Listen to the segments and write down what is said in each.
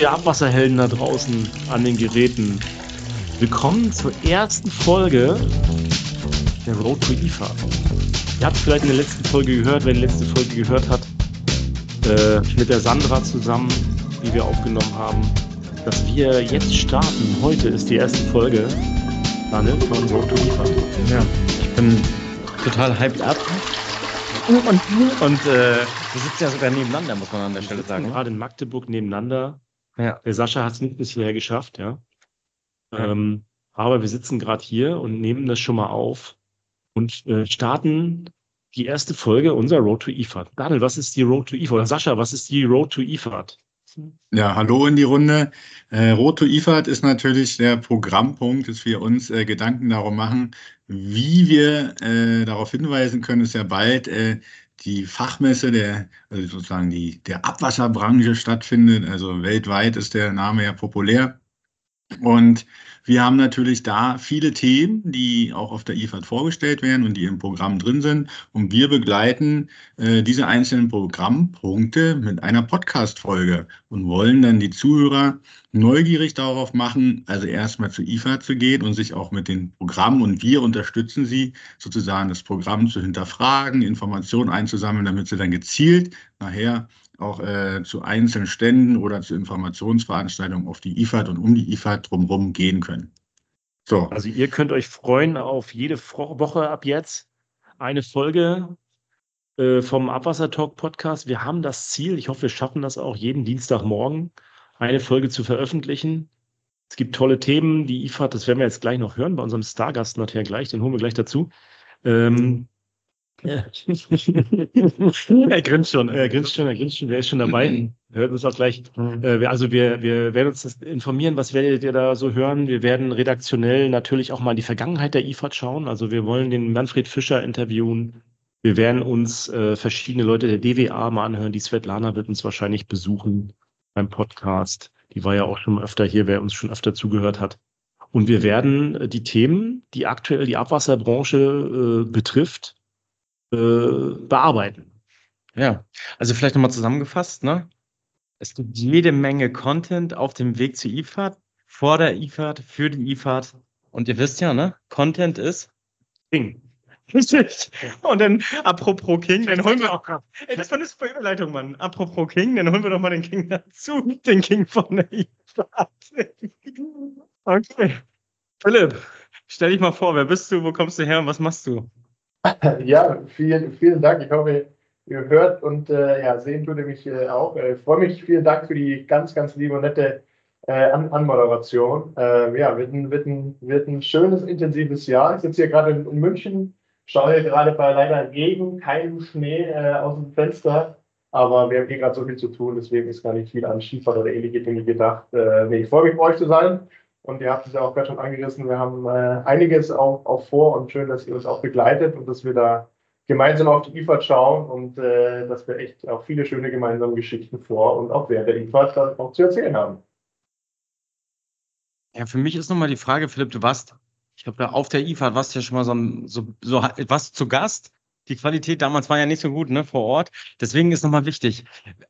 ihr Abwasserhelden da draußen an den Geräten. Willkommen zur ersten Folge der Road to IFA. Ihr habt vielleicht in der letzten Folge gehört, wer die letzte Folge gehört hat, äh, mit der Sandra zusammen, die wir aufgenommen haben, dass wir jetzt starten. Heute ist die erste Folge, Daniel, von Road to IFA. Ja, ich bin total hyped up. Und, und äh, Wir sitzen ja sogar nebeneinander, muss man an der Stelle sagen. gerade in Magdeburg nebeneinander. Ja. Der Sascha hat es nicht bis hierher geschafft, ja. Ja. Ähm, aber wir sitzen gerade hier und nehmen das schon mal auf und äh, starten die erste Folge unserer Road to IFAD. Daniel, was ist die Road to IFAD? Oder Sascha, was ist die Road to IFAD? Ja, hallo in die Runde. Äh, Road to IFAD ist natürlich der Programmpunkt, dass wir uns äh, Gedanken darum machen, wie wir äh, darauf hinweisen können, dass ja bald äh, die Fachmesse der, also sozusagen die, der Abwasserbranche stattfindet. Also weltweit ist der Name ja populär. Und wir haben natürlich da viele Themen, die auch auf der IFAD vorgestellt werden und die im Programm drin sind. Und wir begleiten äh, diese einzelnen Programmpunkte mit einer Podcast-Folge und wollen dann die Zuhörer neugierig darauf machen, also erstmal zur IFAD zu gehen und sich auch mit den Programmen und wir unterstützen sie sozusagen das Programm zu hinterfragen, Informationen einzusammeln, damit sie dann gezielt nachher auch äh, zu einzelnen Ständen oder zu Informationsveranstaltungen auf die IFAD und um die IFAD drumherum gehen können. So, Also ihr könnt euch freuen auf jede Woche ab jetzt eine Folge äh, vom Abwasser Talk Podcast. Wir haben das Ziel, ich hoffe, wir schaffen das auch jeden Dienstagmorgen, eine Folge zu veröffentlichen. Es gibt tolle Themen, die IFAD, das werden wir jetzt gleich noch hören bei unserem Stargast nachher gleich, den holen wir gleich dazu. Ähm, ja. er grinst schon, er grinst schon, er grinst schon, der ist schon dabei. Hört uns auch gleich. Äh, wir- also wir, wir werden uns das informieren, was werdet ihr da so hören. Wir werden redaktionell natürlich auch mal in die Vergangenheit der IFAD schauen. Also wir wollen den Manfred Fischer interviewen. Wir werden uns äh, verschiedene Leute der DWA mal anhören. Die Svetlana wird uns wahrscheinlich besuchen beim Podcast. Die war ja auch schon öfter hier, wer uns schon öfter zugehört hat. Und wir werden äh, die Themen, die aktuell die Abwasserbranche äh, betrifft, äh, bearbeiten. Ja, also vielleicht nochmal zusammengefasst, ne? Es gibt jede Menge Content auf dem Weg zur IFAD, vor der IFAD, für die IFAD. Und ihr wisst ja, ne? Content ist King. Und dann, apropos King, dann holen wir auch. Ey, das war eine super Überleitung, Mann. Apropos King, dann holen wir doch mal den King dazu. Den King von der IFAD. Okay. Philipp, stell dich mal vor, wer bist du, wo kommst du her und was machst du? Ja, vielen, vielen Dank. Ich hoffe, ihr hört und äh, ja, sehen tut ihr mich äh, auch. Äh, freue mich. Vielen Dank für die ganz, ganz liebe und nette äh, An Anmoderation. Äh, ja, wird ein, wird, ein, wird ein schönes, intensives Jahr. Ich sitze hier gerade in, München, schaue hier gerade bei leider Regen, keinem Schnee äh, aus dem Fenster. Aber wir haben hier gerade so viel zu tun, deswegen ist gar nicht viel an Skifahren oder ähnliche Dinge gedacht. Äh, nee, ich freue mich, bei euch zu sein. Und ihr habt es ja auch gerade schon angerissen. Wir haben äh, einiges auch, auch vor und schön, dass ihr uns auch begleitet und dass wir da gemeinsam auf die IFAD schauen und äh, dass wir echt auch viele schöne gemeinsame Geschichten vor und auch während der IFAD dann auch zu erzählen haben. Ja, für mich ist nochmal die Frage, Philipp, du warst, ich glaube, da auf der IFA warst du ja schon mal so, so, so was zu Gast. Die Qualität damals war ja nicht so gut, ne, vor Ort. Deswegen ist nochmal wichtig.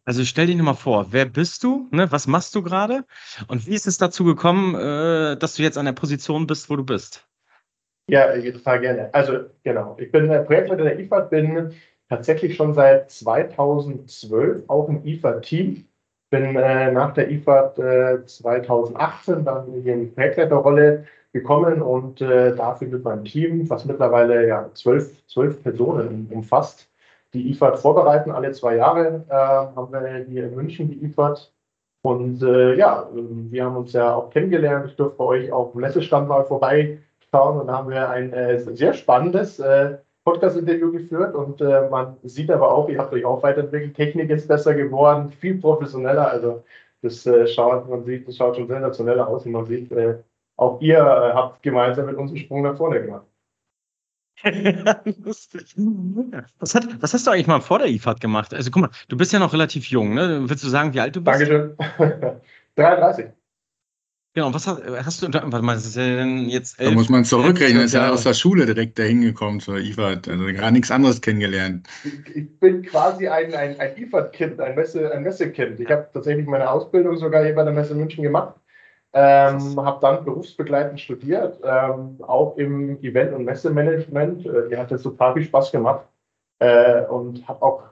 Also stell dich nochmal vor, wer bist du, ne, was machst du gerade und wie ist es dazu gekommen, äh, dass du jetzt an der Position bist, wo du bist? Ja, total gerne. Also genau, ich bin äh, Projektleiter der IFAD, bin tatsächlich schon seit 2012 auch im IFAD-Team. Bin äh, nach der IFAD äh, 2018 dann hier in die Projektleiterrolle gekommen und äh, dafür mit meinem Team, was mittlerweile ja zwölf, zwölf Personen umfasst, die IFAD vorbereiten. Alle zwei Jahre äh, haben wir hier in München die IFAD. Und äh, ja, wir haben uns ja auch kennengelernt. Ich durfte bei euch auf dem Messestand mal vorbeischauen und da haben wir ein äh, sehr spannendes äh, Podcast-Interview geführt und äh, man sieht aber auch, ihr habt euch auch weiterentwickelt, Technik ist besser geworden, viel professioneller, also das äh, schaut, man sieht, das schaut schon sensationeller aus und man sieht, äh, auch ihr äh, habt gemeinsam mit uns einen Sprung nach vorne gemacht. Lustig. Was, hat, was hast du eigentlich mal vor der IFAD gemacht? Also guck mal, du bist ja noch relativ jung, ne? Willst du sagen, wie alt du bist? Dankeschön. 33. Genau, was hast, hast du, warte mal, das ist ja denn jetzt Da elf, muss man zurückrechnen, ist ja aus der Schule direkt dahin gekommen zur IFAD, also gar nichts anderes kennengelernt. Ich ich bin quasi ein, ein, ein IFAD-Kind, ein, Messe, ein Messekind. Ich habe tatsächlich meine Ausbildung sogar hier bei der Messe München gemacht. Ähm, habe dann berufsbegleitend studiert, ähm, auch im Event- und Messemanagement. Äh, mir hat das total viel Spaß gemacht äh, und habe auch,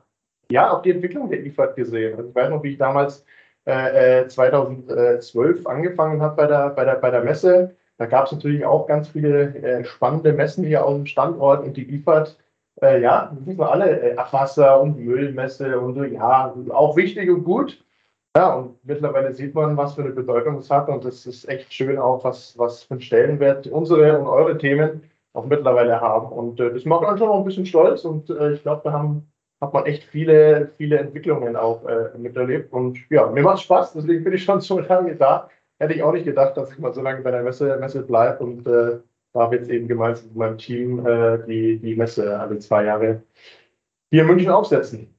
ja, auch die Entwicklung der IFAD gesehen. Also ich weiß noch, wie ich damals äh, äh, 2012 angefangen habe bei der, bei, der, bei der Messe. Da gab es natürlich auch ganz viele äh, spannende Messen hier auf dem Standort und die IFAD äh, ja, wissen wir alle, äh, Abwasser und Müllmesse und so, ja, auch wichtig und gut. Ja, und mittlerweile sieht man, was für eine Bedeutung es hat und das ist echt schön auch, was, was für einen Stellenwert unsere und eure Themen auch mittlerweile haben. Und äh, das macht uns schon noch ein bisschen stolz und äh, ich glaube, da haben, hat man echt viele, viele Entwicklungen auch äh, miterlebt. Und ja, mir macht Spaß, deswegen bin ich schon so lange da. Hätte ich auch nicht gedacht, dass ich mal so lange bei der Messe, Messe bleibe und äh, darf jetzt eben gemeinsam mit meinem Team äh, die, die Messe alle zwei Jahre hier in München aufsetzen.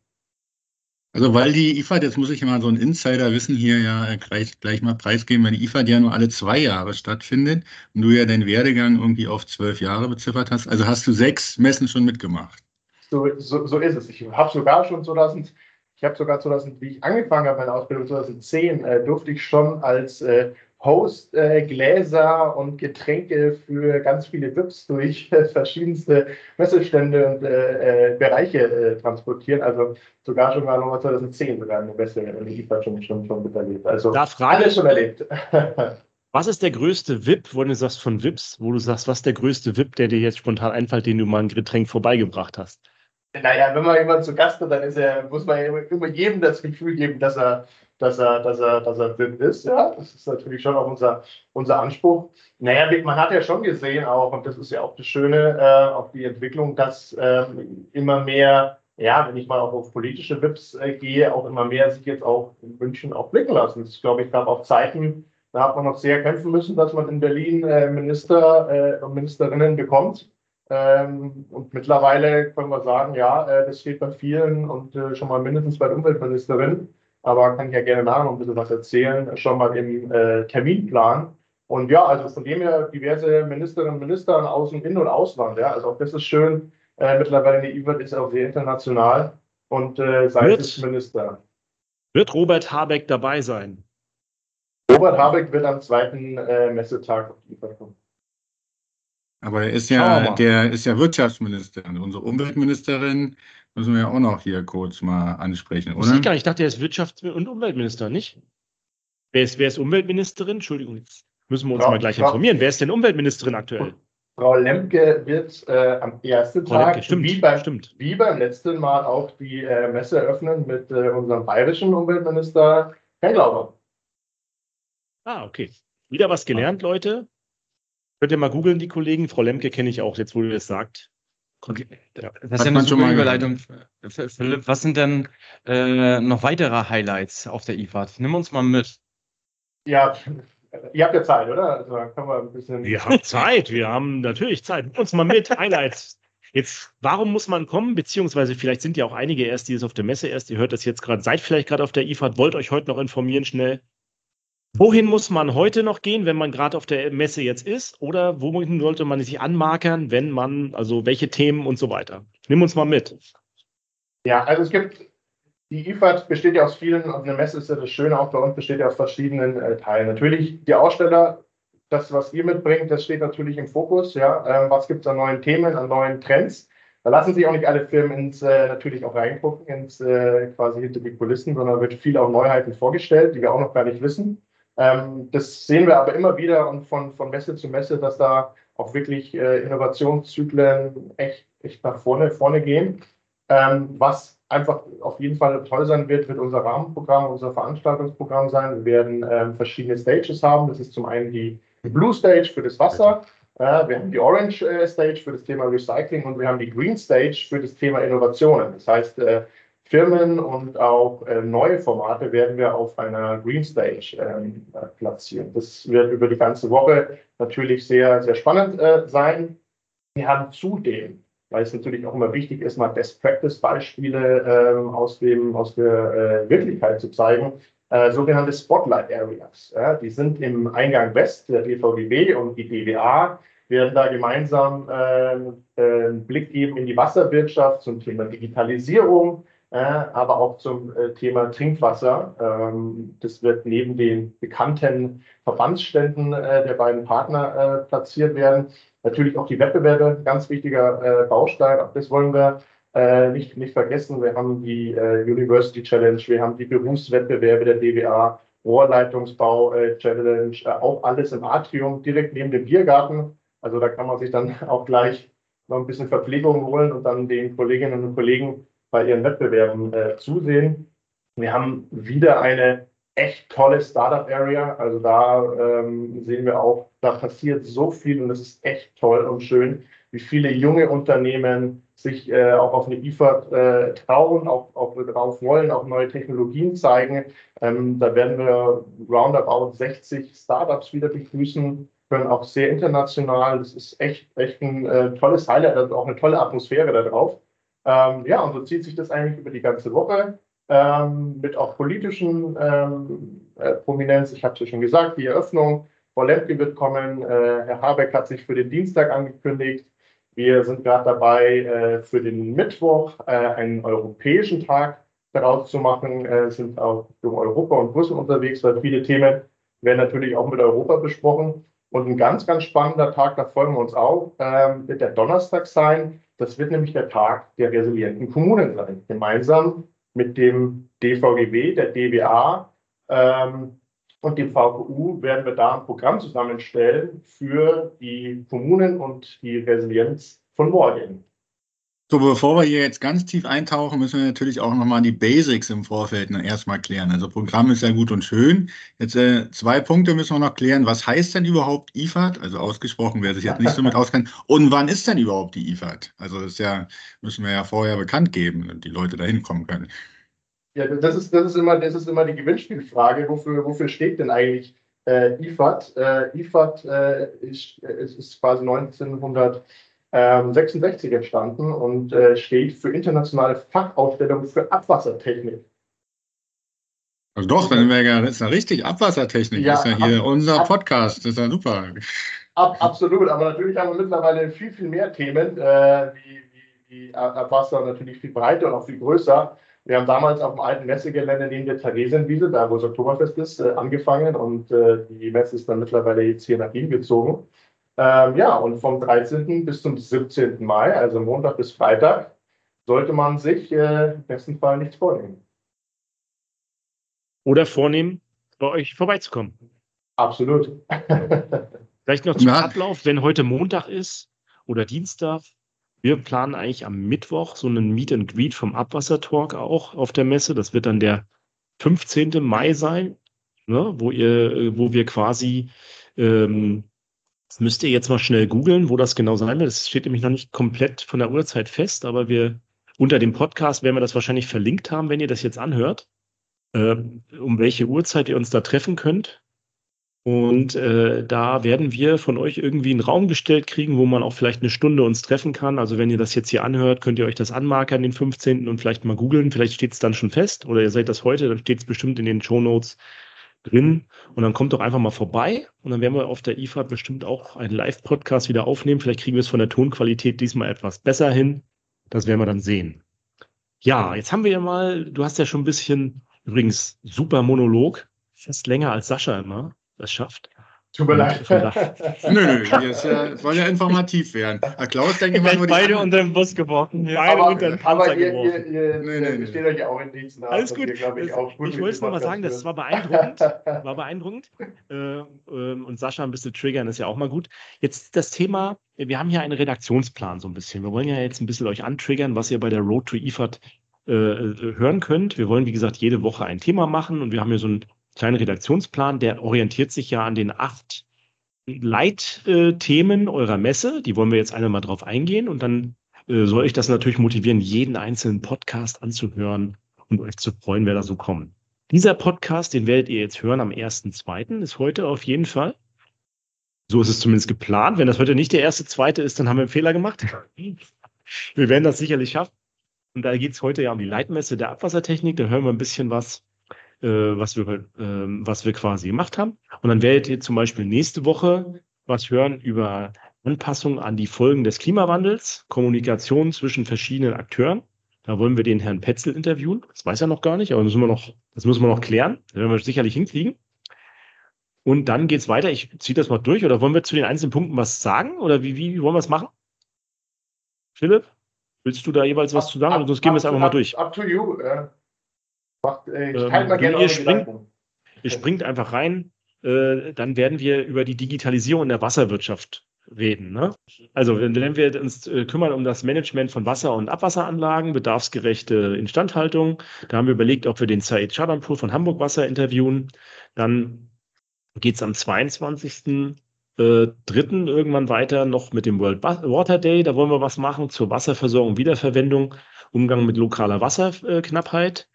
Also weil die IFAD, jetzt muss ich mal so ein Insider-Wissen hier ja äh, gleich, gleich mal preisgeben, weil die IFAD ja nur alle zwei Jahre stattfindet und du ja deinen Werdegang irgendwie auf zwölf Jahre beziffert hast. Also hast du sechs Messen schon mitgemacht. So, so, so ist es. Ich habe sogar schon 2000, ich habe sogar 2000, wie ich angefangen habe, meine Ausbildung 2010, äh, durfte ich schon als äh, Host äh, Gläser und Getränke für ganz viele VIPs durch äh, verschiedenste Messestände und äh, äh, Bereiche äh, transportieren. Also sogar schon mal nochmal 2010 sogar eine Messe in IFA schon, schon, schon miterlebt. Also Da frage alles schon erlebt. was ist der größte VIP, wo du sagst von VIPs, wo du sagst, was ist der größte VIP, der dir jetzt spontan einfällt, den du mal ein Getränk vorbeigebracht hast? Naja, wenn man jemanden zu Gast hat, dann ist er, muss man immer jedem das Gefühl geben, dass er, dass er, dass er, dass er VIP ist. Ja, das ist natürlich schon auch unser, unser Anspruch. Naja, man hat ja schon gesehen auch, und das ist ja auch das Schöne, äh, auch die Entwicklung, dass ähm, immer mehr, ja, wenn ich mal auch auf politische VIPs äh, gehe, auch immer mehr sich jetzt auch in München auch blicken lassen. Ich glaube, ich gab auch Zeiten, da hat man noch sehr kämpfen müssen, dass man in Berlin äh, Minister äh, und Ministerinnen bekommt. Ähm, und mittlerweile können wir sagen, ja, äh, das steht bei vielen und äh, schon mal mindestens bei der Umweltministerin, aber kann ich ja gerne nachher noch ein bisschen was erzählen, schon mal im äh, Terminplan. Und ja, also von dem her diverse Ministerinnen und Minister in Außen-, In- und Ausland. Ja, also auch das ist schön. Äh, mittlerweile die IWAT ist auch sehr international und äh, sei Wird- es Minister. Wird Robert Habeck dabei sein? Robert Habeck wird am zweiten äh, Messetag auf die IWAT kommen. Aber er ist ja, der ist ja Wirtschaftsminister. Und unsere Umweltministerin müssen wir ja auch noch hier kurz mal ansprechen, Wusste ich gar oder? nicht. Ich dachte, er ist Wirtschafts- und Umweltminister, nicht? Wer ist, wer ist Umweltministerin? Entschuldigung, jetzt müssen wir uns Ja, mal gleich ja. informieren. Wer ist denn Umweltministerin aktuell? Frau Lemke wird äh, am ersten Frau Tag, Lemke, stimmt, wie, beim, stimmt. wie beim letzten Mal, auch die äh, Messe eröffnen mit äh, unserem bayerischen Umweltminister Herrn Glauber. Ah, okay. Wieder was gelernt, Leute. Könnt ihr mal googeln, die Kollegen. Frau Lemke kenne ich auch, jetzt wo du das sagt. Das ist Hat ja eine man schon super mal Überleitung. Philipp, was sind denn äh, noch weitere Highlights auf der IFAD? Nimm uns mal mit. Ja, ihr habt ja Zeit, oder? Also können wir ein bisschen. Wir haben Zeit, wir haben natürlich Zeit. Nimm Uns mal mit, Highlights. Jetzt, warum muss man kommen? Beziehungsweise vielleicht sind ja auch einige erst, die es auf der Messe erst, ihr hört das jetzt gerade, seid vielleicht gerade auf der IFAD, wollt euch heute noch informieren schnell. Wohin muss man heute noch gehen, wenn man gerade auf der Messe jetzt ist? Oder wohin sollte man sich anmarkern, wenn man, also welche Themen und so weiter? Nimm uns mal mit. Ja, also es gibt, die IFAD besteht ja aus vielen, und eine Messe ist ja das Schöne auch bei uns, besteht ja aus verschiedenen äh, Teilen. Natürlich die Aussteller, das, was ihr mitbringt, das steht natürlich im Fokus. Ja, ähm, was gibt es an neuen Themen, an neuen Trends? Da lassen sich auch nicht alle Firmen ins, äh, natürlich auch reingucken, ins äh, quasi hinter die Kulissen, sondern wird viel auch Neuheiten vorgestellt, die wir auch noch gar nicht wissen. Ähm, das sehen wir aber immer wieder und von, von Messe zu Messe, dass da auch wirklich äh, Innovationszyklen echt, echt nach vorne, vorne gehen. Ähm, was einfach auf jeden Fall toll sein wird, wird unser Rahmenprogramm, unser Veranstaltungsprogramm sein. Wir werden ähm, verschiedene Stages haben. Das ist zum einen die Blue Stage für das Wasser. Äh, wir haben die Orange äh, Stage für das Thema Recycling und wir haben die Green Stage für das Thema Innovationen. Das heißt, äh, Firmen und auch äh, neue Formate werden wir auf einer Green Stage ähm, äh, platzieren. Das wird über die ganze Woche natürlich sehr, sehr spannend äh, sein. Wir haben zudem, weil es natürlich auch immer wichtig ist, mal Best Practice Beispiele ähm, aus, dem, aus der äh, Wirklichkeit zu zeigen, äh, sogenannte Spotlight Areas. Ja, die sind im Eingang West, der DVGW und die DWA werden da gemeinsam äh, äh, einen Blick geben in die Wasserwirtschaft zum Thema Digitalisierung, aber auch zum äh, Thema Trinkwasser. Ähm, das wird neben den bekannten Verbandsständen äh, der beiden Partner äh, platziert werden. Natürlich auch die Wettbewerbe, ganz wichtiger Baustein. Auch das wollen wir nicht, nicht vergessen. Wir haben die University Challenge, wir haben die Berufswettbewerbe der DWA, Rohrleitungsbau Challenge, auch alles im Atrium, direkt neben dem Biergarten. Also da kann man sich dann auch gleich noch ein bisschen Verpflegung holen und dann den Kolleginnen und Kollegen bei ihren Wettbewerben äh, zusehen. Wir haben wieder eine echt tolle Startup-Area. Also da ähm, sehen wir auch, da passiert so viel und es ist echt toll und schön, wie viele junge Unternehmen sich äh, auch auf eine IFA äh, trauen, auch, auch drauf wollen, auch neue Technologien zeigen. Ähm, da werden wir roundabout 60 Startups wieder begrüßen können auch sehr international. Das ist echt, echt ein äh, tolles Highlight, also auch eine tolle Atmosphäre da drauf. Ähm, ja, und so zieht sich das eigentlich über die ganze Woche ähm, mit auch politischen ähm, äh, Prominenz. Ich habe es ja schon gesagt, die Eröffnung. Frau Lemke wird kommen. Äh, Herr Habeck hat sich für den Dienstag angekündigt. Wir sind gerade dabei, äh, für den Mittwoch äh, einen europäischen Tag daraus zu machen. Äh, sind auch um Europa und Brüssel unterwegs, weil viele Themen werden natürlich auch mit Europa besprochen. Und ein ganz, ganz spannender Tag, da folgen wir uns auch, ähm, wird der Donnerstag sein. Das wird nämlich der Tag der resilienten Kommunen sein. Gemeinsam mit dem DVGW, der DWA ähm, und dem VKU werden wir da ein Programm zusammenstellen für die Kommunen und die Resilienz von morgen. So, bevor wir hier jetzt ganz tief eintauchen, müssen wir natürlich auch nochmal die Basics im Vorfeld erstmal klären. Also Programm ist ja gut und schön. Jetzt äh, zwei Punkte müssen wir noch klären. Was heißt denn überhaupt IFAD? Also ausgesprochen, wer sich jetzt nicht so mit auskennt. Und wann ist denn überhaupt die IFAD? Also das ja, müssen wir ja vorher bekannt geben, damit die Leute da hinkommen können. Ja, das ist, das ist, immer, das ist immer die Gewinnspielfrage. Wofür, wofür steht denn eigentlich äh, IFAD? Äh, IFAD äh, ist, ist quasi 1900 66 ähm, entstanden und äh, steht für internationale Fachausstellung für Abwassertechnik. Also doch, dann wäre ja, das ist ja richtig Abwassertechnik, ja, ist ja hier ab, unser Podcast, das ist ja super. Ab, absolut, aber natürlich haben wir mittlerweile viel, viel mehr Themen, äh, wie, wie, wie Abwasser natürlich viel breiter und auch viel größer. Wir haben damals auf dem alten Messegelände neben der Theresienwiese, da wo das Oktoberfest ist, äh, angefangen und äh, die Messe ist dann mittlerweile jetzt hier nach Wien gezogen. Ähm, ja, und vom 13. bis zum 17. Mai, also Montag bis Freitag, sollte man sich äh, im besten Fall nichts vornehmen. Oder vornehmen, bei euch vorbeizukommen. Absolut. Vielleicht noch zum ja. Ablauf, wenn heute Montag ist oder Dienstag. Wir planen eigentlich am Mittwoch so einen Meet and Greet vom Abwassertalk auch auf der Messe. Das wird dann der 15. Mai sein, ne, wo, ihr, wo wir quasi ähm, das müsst ihr jetzt mal schnell googeln, wo das genau sein wird. Das steht nämlich noch nicht komplett von der Uhrzeit fest, aber wir unter dem Podcast werden wir das wahrscheinlich verlinkt haben, wenn ihr das jetzt anhört, äh, um welche Uhrzeit ihr uns da treffen könnt. Und äh, da werden wir von euch irgendwie einen Raum gestellt kriegen, wo man auch vielleicht eine Stunde uns treffen kann. Also wenn ihr das jetzt hier anhört, könnt ihr euch das anmarkern, den 15. und vielleicht mal googeln. Vielleicht steht es dann schon fest oder ihr seid das heute, dann steht es bestimmt in den Show Notes drin. Und dann kommt doch einfach mal vorbei und dann werden wir auf der IFAD bestimmt auch einen Live-Podcast wieder aufnehmen. Vielleicht kriegen wir es von der Tonqualität diesmal etwas besser hin. Das werden wir dann sehen. Ja, jetzt haben wir ja mal, du hast ja schon ein bisschen, übrigens super Monolog, fast länger als Sascha immer das schafft. Tut mir leid. nö, nö, das ja, soll ja informativ werden. Herr Klaus, denke ich mal, nur beide unter den Bus geworfen. Beide aber, unter den Panzer aber ihr, geworfen. Ihr, ihr, nee, nee. steht euch ja auch in Diensten. Alles gut. Ihr, ich, ich wollte es nur mal sagen, das war beeindruckend. war beeindruckend. Äh, ähm, und Sascha ein bisschen triggern ist ja auch mal gut. Jetzt das Thema, wir haben hier einen Redaktionsplan so ein bisschen. Wir wollen ja jetzt ein bisschen euch antriggern, was ihr bei der Road to IFAD äh, hören könnt. Wir wollen, wie gesagt, jede Woche ein Thema machen und wir haben hier so ein kleinen Redaktionsplan, der orientiert sich ja an den acht Leitthemen eurer Messe. Die wollen wir jetzt einmal mal drauf eingehen und dann äh, soll ich das natürlich motivieren, jeden einzelnen Podcast anzuhören und euch zu freuen, wer da so kommt. Dieser Podcast, den werdet ihr jetzt hören am 1.2., ist heute auf jeden Fall. So ist es zumindest geplant. Wenn das heute nicht der erste, zweite ist, dann haben wir einen Fehler gemacht. Wir werden das sicherlich schaffen. Und da geht es heute ja um die Leitmesse der Abwassertechnik. Da hören wir ein bisschen was äh, was, wir, äh, was wir quasi gemacht haben. Und dann werdet ihr zum Beispiel nächste Woche was hören über Anpassung an die Folgen des Klimawandels, Kommunikation zwischen verschiedenen Akteuren. Da wollen wir den Herrn Petzel interviewen. Das weiß er noch gar nicht, aber das müssen wir noch, das müssen wir noch klären. Das werden wir sicherlich hinkriegen. Und dann geht's weiter. Ich ziehe das mal durch. Oder wollen wir zu den einzelnen Punkten was sagen? Oder wie, wie, wie wollen wir es machen? Philipp, willst du da jeweils was zu sagen? Oder sonst gehen wir es einfach mal durch. Up to you. Äh, macht, äh, ich Ähm, mal gerne ihr springt-. Ihr springt einfach rein. Äh, dann werden wir über die Digitalisierung in der Wasserwirtschaft reden. Ne? Also wenn wir uns äh, kümmern um das Management von Wasser- und Abwasseranlagen, bedarfsgerechte Instandhaltung, da haben wir überlegt, ob wir den Said Chadanpur von Hamburg Wasser interviewen. Dann geht es am 22. Äh, dritten irgendwann weiter noch mit dem World Water Day. Da wollen wir was machen zur Wasserversorgung, Wiederverwendung, Umgang mit lokaler Wasserknappheit.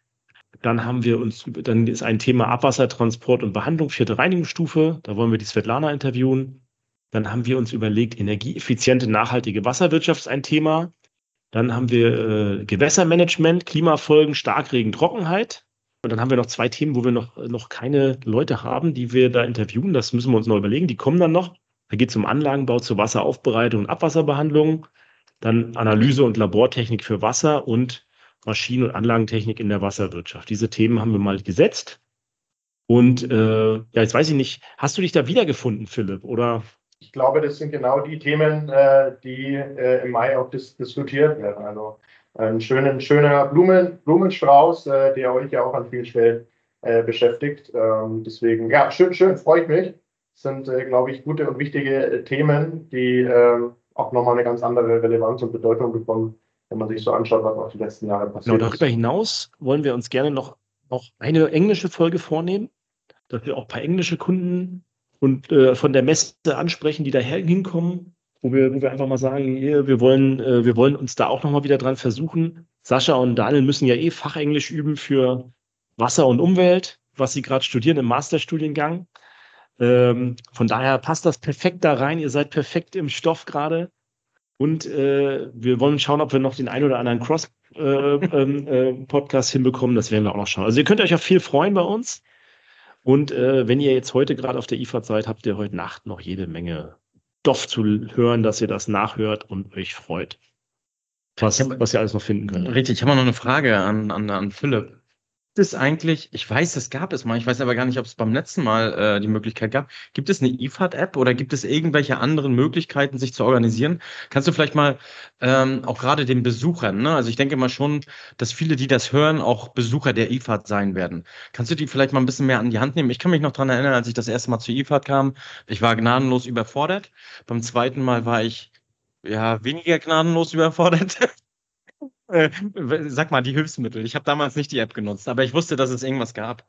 Dann haben wir uns, dann ist ein Thema Abwassertransport und Behandlung, vierte Reinigungsstufe. Da wollen wir die Svetlana interviewen. Dann haben wir uns überlegt, energieeffiziente, nachhaltige Wasserwirtschaft ist ein Thema. Dann haben wir äh, Gewässermanagement, Klimafolgen, Starkregen, Trockenheit. Und dann haben wir noch zwei Themen, wo wir noch, noch keine Leute haben, die wir da interviewen. Das müssen wir uns noch überlegen. Die kommen dann noch. Da geht es um Anlagenbau zur Wasseraufbereitung und Abwasserbehandlung. Dann Analyse und Labortechnik für Wasser und Maschinen- und Anlagentechnik in der Wasserwirtschaft. Diese Themen haben wir mal gesetzt. Und äh, ja, jetzt weiß ich nicht, hast du dich da wiedergefunden, Philipp? Oder Ich glaube, das sind genau die Themen, äh, die äh, im Mai auch dis diskutiert werden. Also ein schöner, schöner Blumen, Blumenstrauß, äh, der euch ja auch an vielen Stellen äh, beschäftigt. Ähm, deswegen, ja, schön, schön, freue ich mich. Das sind, äh, glaube ich, gute und wichtige äh, Themen, die äh, auch nochmal eine ganz andere Relevanz und Bedeutung bekommen, wenn man sich so anschaut, was auch die letzten Jahre genau, passiert darüber ist. hinaus wollen wir uns gerne noch, noch eine englische Folge vornehmen, dass wir auch ein paar englische Kunden und äh, von der Messe ansprechen, die daher hinkommen, wo wir, wo wir einfach mal sagen, hier, wir wollen, äh, wir wollen uns da auch nochmal wieder dran versuchen. Sascha und Daniel müssen ja eh Fachenglisch üben für Wasser und Umwelt, was sie gerade studieren im Masterstudiengang. Ähm, von daher passt das perfekt da rein. Ihr seid perfekt im Stoff gerade. Und äh, wir wollen schauen, ob wir noch den ein oder anderen Cross-Podcast äh, ähm, äh, Podcast hinbekommen. Das werden wir auch noch schauen. Also ihr könnt euch auf viel freuen bei uns. Und äh, wenn ihr jetzt heute gerade auf der IFAD seid, habt ihr heute Nacht noch jede Menge Stoff zu hören, dass ihr das nachhört und euch freut. Was, hab- was ihr alles noch finden könnt. Richtig, ich habe noch eine Frage an, an, an Philipp. Es eigentlich, ich weiß, es gab es mal, ich weiß aber gar nicht, ob es beim letzten Mal äh, die Möglichkeit gab. Gibt es eine IFAD-App oder gibt es irgendwelche anderen Möglichkeiten, sich zu organisieren? Kannst du vielleicht mal ähm, auch gerade den Besuchern, ne? Also ich denke mal schon, dass viele, die das hören, auch Besucher der IFAD sein werden. Kannst du die vielleicht mal ein bisschen mehr an die Hand nehmen? Ich kann mich noch dran erinnern, als ich das erste Mal zur IFAD kam, ich war gnadenlos überfordert. Beim zweiten Mal war ich ja weniger gnadenlos überfordert. Äh, Sag mal, die Hilfsmittel. Ich habe damals nicht die App genutzt, aber ich wusste, dass es irgendwas gab.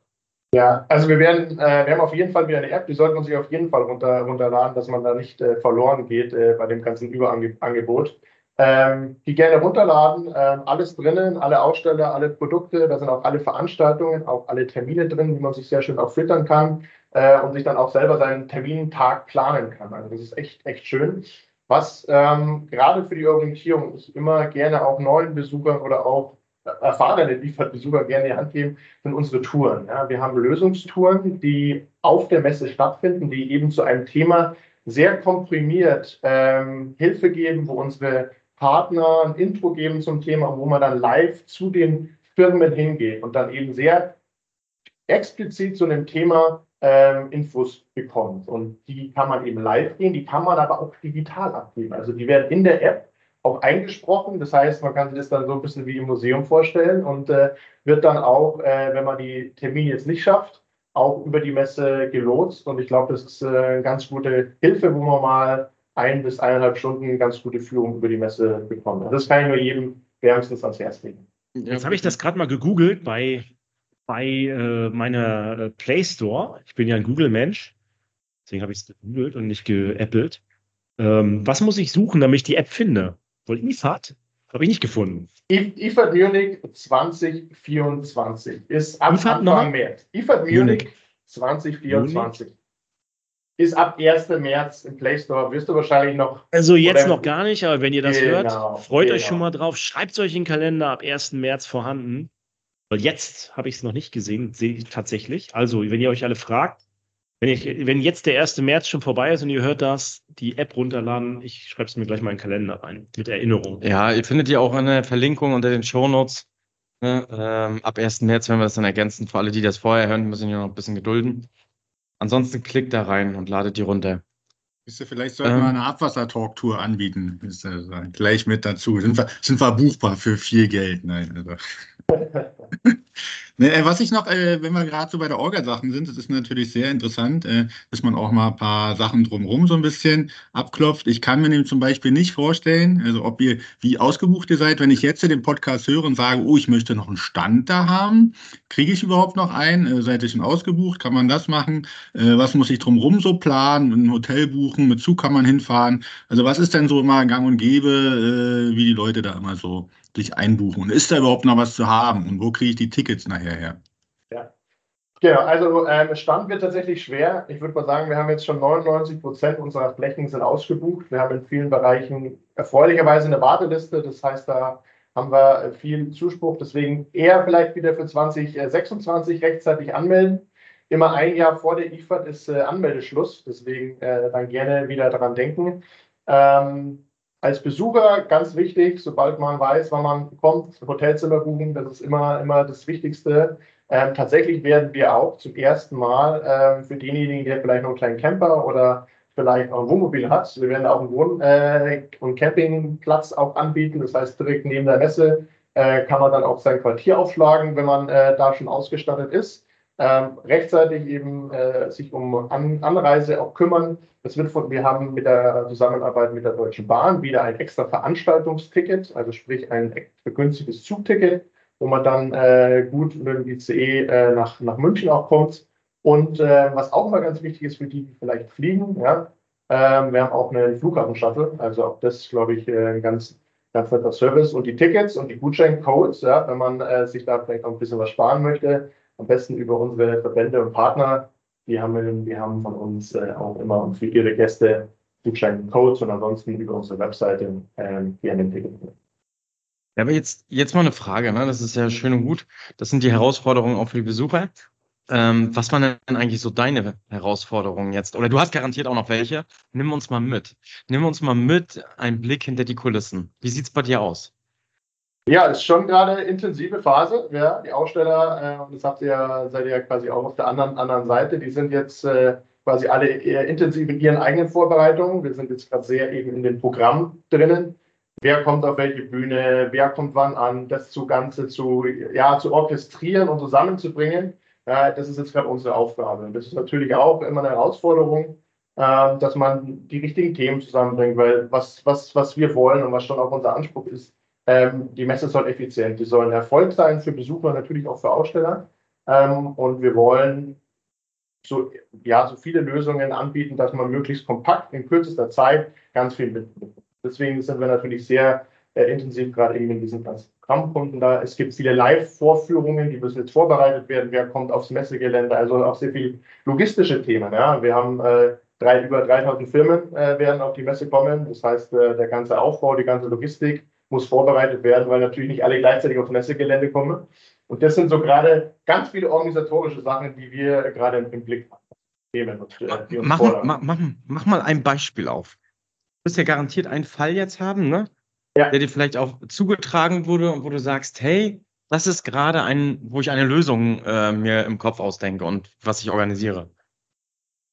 Ja, also wir werden, äh, wir haben auf jeden Fall wieder eine App, die sollte man sich auf jeden Fall runter, runterladen, dass man da nicht äh, verloren geht äh, bei dem ganzen Überangebot. Ähm, die gerne runterladen, ähm, alles drinnen, alle Aussteller, alle Produkte, da sind auch alle Veranstaltungen, auch alle Termine drin, die man sich sehr schön auch filtern kann äh, und sich dann auch selber seinen Termintag planen kann. Also das ist echt, echt schön. Was ähm, gerade für die Orientierung ich immer gerne auch neuen Besuchern oder auch erfahrenen Lieferbesucher gerne die Hand geben, sind unsere Touren. Ja, wir haben Lösungstouren, die auf der Messe stattfinden, die eben zu einem Thema sehr komprimiert ähm, Hilfe geben, wo unsere Partner ein Intro geben zum Thema, wo man dann live zu den Firmen hingeht und dann eben sehr explizit zu einem Thema ähm, Infos bekommt. Und die kann man eben live gehen, die kann man aber auch digital abgeben. Also die werden in der App auch eingesprochen. Das heißt, man kann sich das dann so ein bisschen wie im Museum vorstellen und äh, wird dann auch, äh, wenn man die Termine jetzt nicht schafft, auch über die Messe gelotst. Und ich glaube, das ist äh, eine ganz gute Hilfe, wo man mal ein bis eineinhalb Stunden ganz gute Führung über die Messe bekommt. Das kann ich nur jedem wärmstens ans Herz legen. Jetzt habe ich das gerade mal gegoogelt bei, bei äh, meiner äh, Play Store. Ich bin ja ein Google-Mensch. Deswegen habe ich es gegoogelt und nicht geäppelt. Ähm, was muss ich suchen, damit ich die App finde? Wohl IFAD? Habe ich nicht gefunden. IFAD Munich 2024 ist ab IFAD Anfang nochmal? März. IFAD Munich, Munich. 2024 ist ab 1. März im Play Store. Wirst du wahrscheinlich noch Also jetzt noch gar nicht, aber wenn ihr das Genau, hört, freut euch genau. schon mal drauf. Schreibt euch in den Kalender ab 1. März vorhanden. Weil jetzt habe ich es noch nicht gesehen, sehe ich tatsächlich. Also, wenn ihr euch alle fragt, wenn, ich, wenn jetzt der 1. März schon vorbei ist und ihr hört das, die App runterladen, ich schreibe es mir gleich mal in den Kalender rein, mit Erinnerung. Ja, ihr findet die auch in der Verlinkung unter den Shownotes. Ne? Ähm, ab 1. März werden wir das dann ergänzen. Für alle, die das vorher hören, müssen ja noch ein bisschen gedulden. Ansonsten klickt da rein und ladet die runter. Wisst ihr, vielleicht sollten ähm, wir eine Abwasser-Talk-Tour anbieten. Ist, äh, gleich mit dazu. Sind wir, sind wir buchbar für viel Geld? Nein, also. Ne, äh, was ich noch, äh, wenn wir gerade so bei der Orga-Sachen sind, das ist natürlich sehr interessant, äh, dass man auch mal ein paar Sachen drumherum so ein bisschen abklopft. Ich kann mir nämlich zum Beispiel nicht vorstellen, also ob ihr, wie ausgebucht ihr seid, wenn ich jetzt den Podcast höre und sage, oh, ich möchte noch einen Stand da haben, kriege ich überhaupt noch einen? seid ihr schon ausgebucht? Kann man das machen? was muss ich drumherum so planen? Ein Hotel buchen, mit Zug kann man hinfahren? Also was ist denn so mal gang und gäbe, wie die Leute da immer so sich einbuchen? Und ist da überhaupt noch was zu haben? Und wo kriege ich die Tickets nachher her? Ja. Genau, also ähm, Stand wird tatsächlich schwer. Ich würde mal sagen, wir haben jetzt schon 99 Prozent unserer Flächen sind ausgebucht. Wir haben in vielen Bereichen erfreulicherweise eine Warteliste. Das heißt, da haben wir viel Zuspruch. Deswegen eher vielleicht wieder für 2026 rechtzeitig anmelden. Immer ein Jahr vor der IFAD ist äh, Anmeldeschluss. Deswegen äh, dann gerne wieder daran denken. Ähm, als Besucher ganz wichtig, sobald man weiß, wann man kommt, Hotelzimmer buchen, das ist immer, immer das Wichtigste. Ähm, tatsächlich werden wir auch zum ersten Mal ähm, für denjenigen, der vielleicht noch einen kleinen Camper oder vielleicht auch ein Wohnmobil hat, wir werden auch einen Wohn- äh, und Campingplatz auch anbieten. Das heißt, direkt neben der Messe äh, kann man dann auch sein Quartier aufschlagen, wenn man äh, da schon ausgestattet ist ähm, rechtzeitig eben äh, sich um An Anreise auch kümmern. Das wird von, wir haben mit der Zusammenarbeit mit der Deutschen Bahn wieder ein extra Veranstaltungsticket, also sprich ein vergünstigtes Zugticket, wo man dann äh, gut mit dem ICE äh, nach, nach München auch kommt. Und äh, was auch mal ganz wichtig ist für die, die vielleicht fliegen, ja, ähm, wir haben auch einen Flughafen-Shuttle, also auch das, glaube ich, äh, ein ganz, ganz netter Service. Und die Tickets und die Gutscheincodes, ja, wenn man äh, sich da vielleicht auch ein bisschen was sparen möchte, am besten über unsere Verbände und Partner. Die haben, die haben von uns äh, auch immer für ihre Gäste Gutscheincodes und ansonsten über unsere Webseite ähm, gerne ein Ticket. Ja, aber jetzt, jetzt mal eine Frage, ne? Das ist ja schön und gut. Das sind die Herausforderungen auch für die Besucher. Ähm, was waren denn eigentlich so deine Herausforderungen jetzt? Oder du hast garantiert auch noch welche. Nimm uns mal mit. Nimm uns mal mit einen Blick hinter die Kulissen. Wie sieht's bei dir aus? Ja, ist schon gerade intensive Phase. Ja, die Aussteller, äh, das habt ihr ja, seid ihr ja quasi auch auf der anderen, anderen Seite, die sind jetzt äh, quasi alle eher intensiv in ihren eigenen Vorbereitungen. Wir sind jetzt gerade sehr eben in dem Programm drinnen. Wer kommt auf welche Bühne, wer kommt wann an, das zu Ganze zu, ja, zu orchestrieren und zusammenzubringen. Ja, das ist jetzt gerade unsere Aufgabe. Und das ist natürlich auch immer eine Herausforderung, äh, dass man die richtigen Themen zusammenbringt, weil was, was, was wir wollen und was schon auch unser Anspruch ist, ähm, die Messe soll effizient, die soll ein Erfolg sein für Besucher, natürlich auch für Aussteller. Ähm, und wir wollen so, ja, so viele Lösungen anbieten, dass man möglichst kompakt in kürzester Zeit ganz viel mitnimmt. Deswegen sind wir natürlich sehr äh, intensiv gerade eben in diesen ganzen Programmkunden da. Es gibt viele Live-Vorführungen, die müssen jetzt vorbereitet werden. Wer kommt aufs Messegelände? Also auch sehr viele logistische Themen. Ja. Wir haben äh, drei, über 3000 Firmen äh, werden auf die Messe kommen. Das heißt, äh, der ganze Aufbau, die ganze Logistik, muss vorbereitet werden, weil natürlich nicht alle gleichzeitig aufs Messegelände kommen. Und das sind so gerade ganz viele organisatorische Sachen, die wir gerade im Blick haben. Und, äh, mach, mach, mach, mach, mal ein Beispiel auf. Du wirst ja garantiert einen Fall jetzt haben, ne? Ja. der dir vielleicht auch zugetragen wurde und wo du sagst, hey, das ist gerade ein, wo ich eine Lösung äh, mir im Kopf ausdenke und was ich organisiere.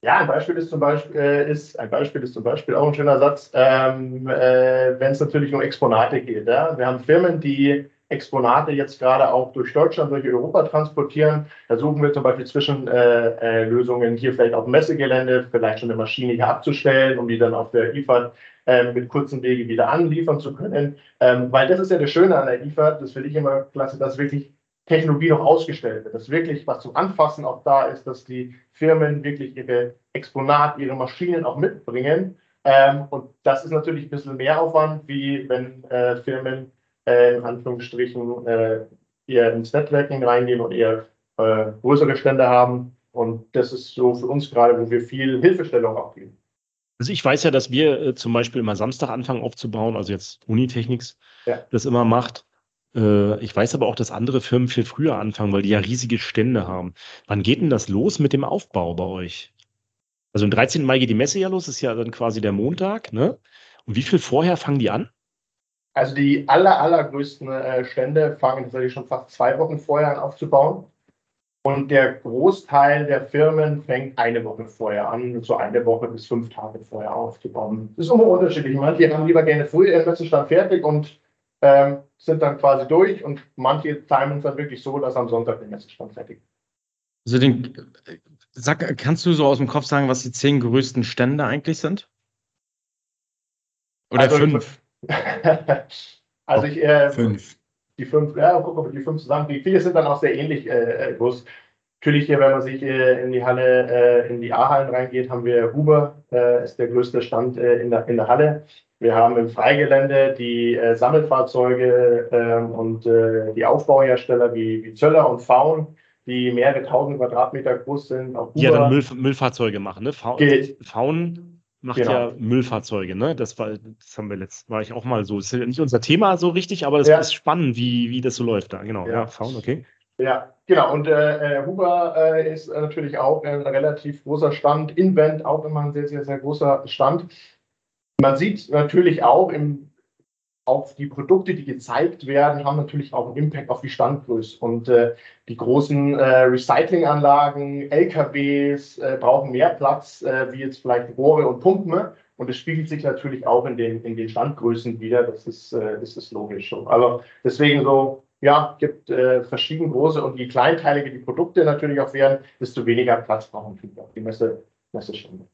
Ja, ein Beispiel ist zum Beispiel, äh, ist, ein Beispiel ist zum Beispiel auch ein schöner Satz, ähm, äh, wenn es natürlich um Exponate geht. Ja? Wir haben Firmen, die Exponate jetzt gerade auch durch Deutschland, durch Europa transportieren. Da suchen wir zum Beispiel Zwischenlösungen äh, äh hier vielleicht auf dem Messegelände, vielleicht schon eine Maschine hier abzustellen, um die dann auf der IFAD äh, mit kurzen Wege wieder anliefern zu können. Ähm, weil das ist ja das Schöne an der IFAD, das finde ich immer klasse, dass wirklich Technologie noch ausgestellt wird, dass wirklich was zum Anfassen auch da ist, dass die Firmen wirklich ihre Exponat, ihre Maschinen auch mitbringen. Ähm, und das ist natürlich ein bisschen mehr Aufwand, wie wenn äh, Firmen äh, in Anführungsstrichen äh, eher ins Networking reingehen und eher äh, größere Stände haben. Und das ist so für uns gerade, wo wir viel Hilfestellung auch geben. Also ich weiß ja, dass wir äh, zum Beispiel immer Samstag anfangen aufzubauen, also jetzt Unitechnics ja. das immer macht. Äh, ich weiß aber auch, dass andere Firmen viel früher anfangen, weil die ja riesige Stände haben. Wann geht denn das los mit dem Aufbau bei euch? Also am 13. Mai geht die Messe ja los, ist ja dann quasi der Montag, ne? Und wie viel vorher fangen die an? Also die aller, allergrößten äh, Stände fangen tatsächlich schon fast zwei Wochen vorher an aufzubauen. Und der Großteil der Firmen fängt eine Woche vorher an, so eine Woche bis fünf Tage vorher aufzubauen. Das ist immer unterschiedlich. Manche haben lieber gerne früh ihren Messestand fertig und ähm, sind dann quasi durch und manche timen es dann wirklich so, dass am Sonntag der Messestand fertig ist. Also den, sag, kannst du so aus dem Kopf sagen, was die zehn größten Stände eigentlich sind? Oder Also, fünf? also ich, äh, Fünf. die fünf, ja, gucken, ob wir die fünf zusammenkriegen. Viele sind dann auch sehr ähnlich äh, äh, groß. Natürlich hier, wenn man sich äh, in die Halle, äh, in die A-Hallen reingeht, haben wir Huber, äh, ist der größte Stand äh, in, der, in der Halle. Wir haben im Freigelände die äh, Sammelfahrzeuge ähm, und äh, die Aufbauhersteller wie, wie Zöller und Faun, die mehrere tausend Quadratmeter groß sind. Auch ja dann. Müll, Müllfahrzeuge machen, ne? Fa Geht. Faun macht Genau. ja Müllfahrzeuge, ne? Das war, das haben wir letzt, war ich auch mal so. Das ist ja nicht unser Thema so richtig, aber das Ja. ist spannend, wie, wie das so läuft da. Genau, ja, Ja. Faun, okay. Ja, genau. Und äh, äh, Huber äh, ist äh, natürlich auch ein relativ großer Stand. Invent auch immer ein sehr, sehr, sehr großer Stand. Man sieht natürlich auch im, auf die Produkte, die gezeigt werden, haben natürlich auch einen Impact auf die Standgröße. Und äh, die großen äh, Recyclinganlagen, LKWs äh, brauchen mehr Platz, äh, wie jetzt vielleicht Rohre und Pumpen. Und das spiegelt sich natürlich auch in den, in den Standgrößen wieder. Das ist, äh, das ist logisch. so. Also deswegen so, ja, gibt äh, verschieden große und je kleinteiliger die Produkte natürlich auch werden, desto weniger Platz brauchen die auch die Messe, Messestände. Ja,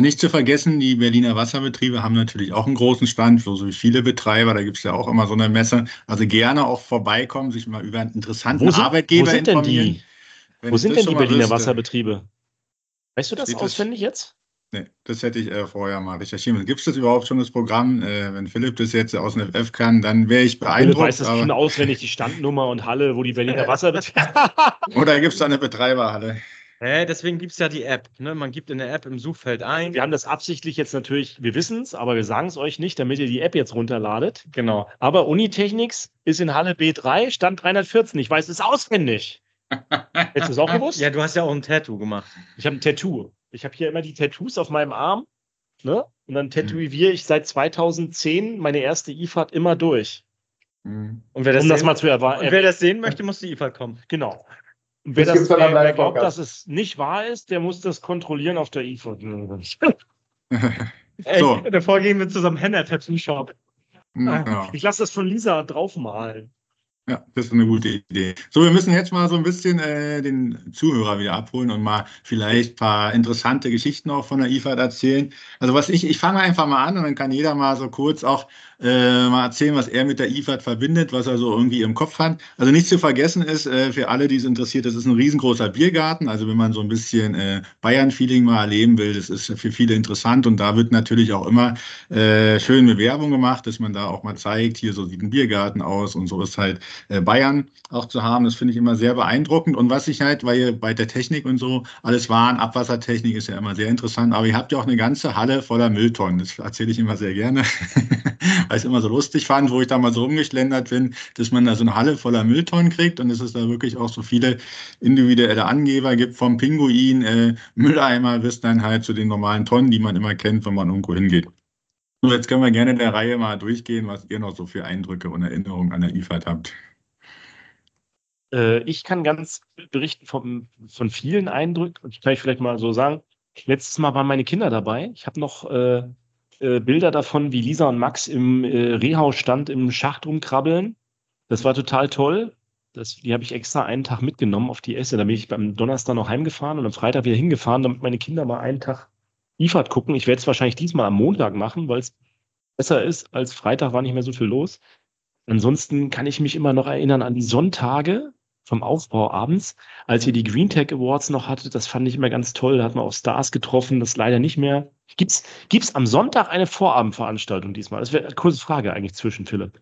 nicht zu vergessen, die Berliner Wasserbetriebe haben natürlich auch einen großen Stand, so wie viele Betreiber. Da gibt es ja auch immer so eine Messe. Also gerne auch vorbeikommen, sich mal über einen interessanten sind, Arbeitgeber wo sind denn informieren. die, wo sind denn die Berliner wüsste. Wasserbetriebe? Weißt du das Steht das- auswendig jetzt? Nee, das hätte ich äh, vorher mal recherchieren müssen. Gibt es das überhaupt schon, das Programm? Äh, wenn Philipp das jetzt aus dem FF kann, dann wäre ich Philipp beeindruckt. weiß das schon Aber, auswendig, die Standnummer und Halle, wo die Berliner Wasserbetriebe. oder gibt es da eine Betreiberhalle? Hä, deswegen gibt es ja die App. Ne? Man gibt in der App im Suchfeld ein. Wir haben das absichtlich jetzt natürlich, wir wissen es, aber wir sagen es euch nicht, damit ihr die App jetzt runterladet. Genau. Aber Unitechnics ist in Halle B3, Stand 314. Ich weiß es auswendig. Hättest du es auch gewusst? Ja, du hast ja auch ein Tattoo gemacht. Ich habe ein Tattoo. Ich habe hier immer die Tattoos auf meinem Arm. Ne? Und dann Mhm. tätowiere ich seit 2010 meine erste IFAD immer durch. Hm. Und wer das, Um das sehen, mal zu erwarten. und wer das sehen möchte, muss die IFA kommen. Genau. Und wer, Das das, wer, wer glaubt, dass es nicht wahr ist, der muss das kontrollieren auf der IFAD. Ey, So. davor gehen wir zusammen Henna-Tattoo-Shop. Ja. Ich lasse das von Lisa draufmalen. Ja, das ist eine gute Idee. So, wir müssen jetzt mal so ein bisschen äh, den Zuhörer wieder abholen und mal vielleicht ein paar interessante Geschichten auch von der IFAD erzählen. Also was ich, ich fange einfach mal an und dann kann jeder mal so kurz auch äh, mal erzählen, was er mit der IFAD verbindet, was er so irgendwie im Kopf hat. Also nicht zu vergessen ist, äh, für alle, die es interessiert, das ist ein riesengroßer Biergarten. Also wenn man so ein bisschen äh, Bayern-Feeling mal erleben will, das ist für viele interessant und da wird natürlich auch immer äh, schön eine Werbung gemacht, dass man da auch mal zeigt, hier so sieht ein Biergarten aus und so ist halt äh, Bayern auch zu haben. Das finde ich immer sehr beeindruckend. Und was ich halt, weil ihr bei der Technik und so alles waren, Abwassertechnik ist ja immer sehr interessant, aber ihr habt ja auch eine ganze Halle voller Mülltonnen. Das erzähle ich immer sehr gerne, weil ich es immer so lustig fand, wo ich da mal so rumgeschlendert bin, dass man da so eine Halle voller Mülltonnen kriegt und dass es da wirklich auch so viele individuelle Angeber gibt, vom Pinguin, äh, Mülleimer bis dann halt zu den normalen Tonnen, die man immer kennt, wenn man irgendwo hingeht. So, jetzt können wir gerne in der Reihe mal durchgehen, was ihr noch so für Eindrücke und Erinnerungen an der IFAD habt. Äh, ich kann ganz berichten vom, von vielen Eindrücken. Und kann ich vielleicht mal so sagen. Letztes Mal waren meine Kinder dabei. Ich habe noch äh, äh, Bilder davon, wie Lisa und Max im äh, Rehhausstand im Schacht rumkrabbeln. Das war total toll. Das, die habe ich extra einen Tag mitgenommen auf die Esse. Da bin ich beim Donnerstag noch heimgefahren und am Freitag wieder hingefahren, damit meine Kinder mal einen Tag IFAD gucken. Ich werde es wahrscheinlich diesmal am Montag machen, weil es besser ist. Als Freitag war nicht mehr so viel los. Ansonsten kann ich mich immer noch erinnern an die Sonntage vom Aufbau abends, als ihr die Green Tech Awards noch hattet. Das fand ich immer ganz toll. Da hat man auch Stars getroffen, das leider nicht mehr. Gibt's, gibt's am Sonntag eine Vorabendveranstaltung diesmal? Das wäre eine kurze Frage eigentlich zwischen Philipp.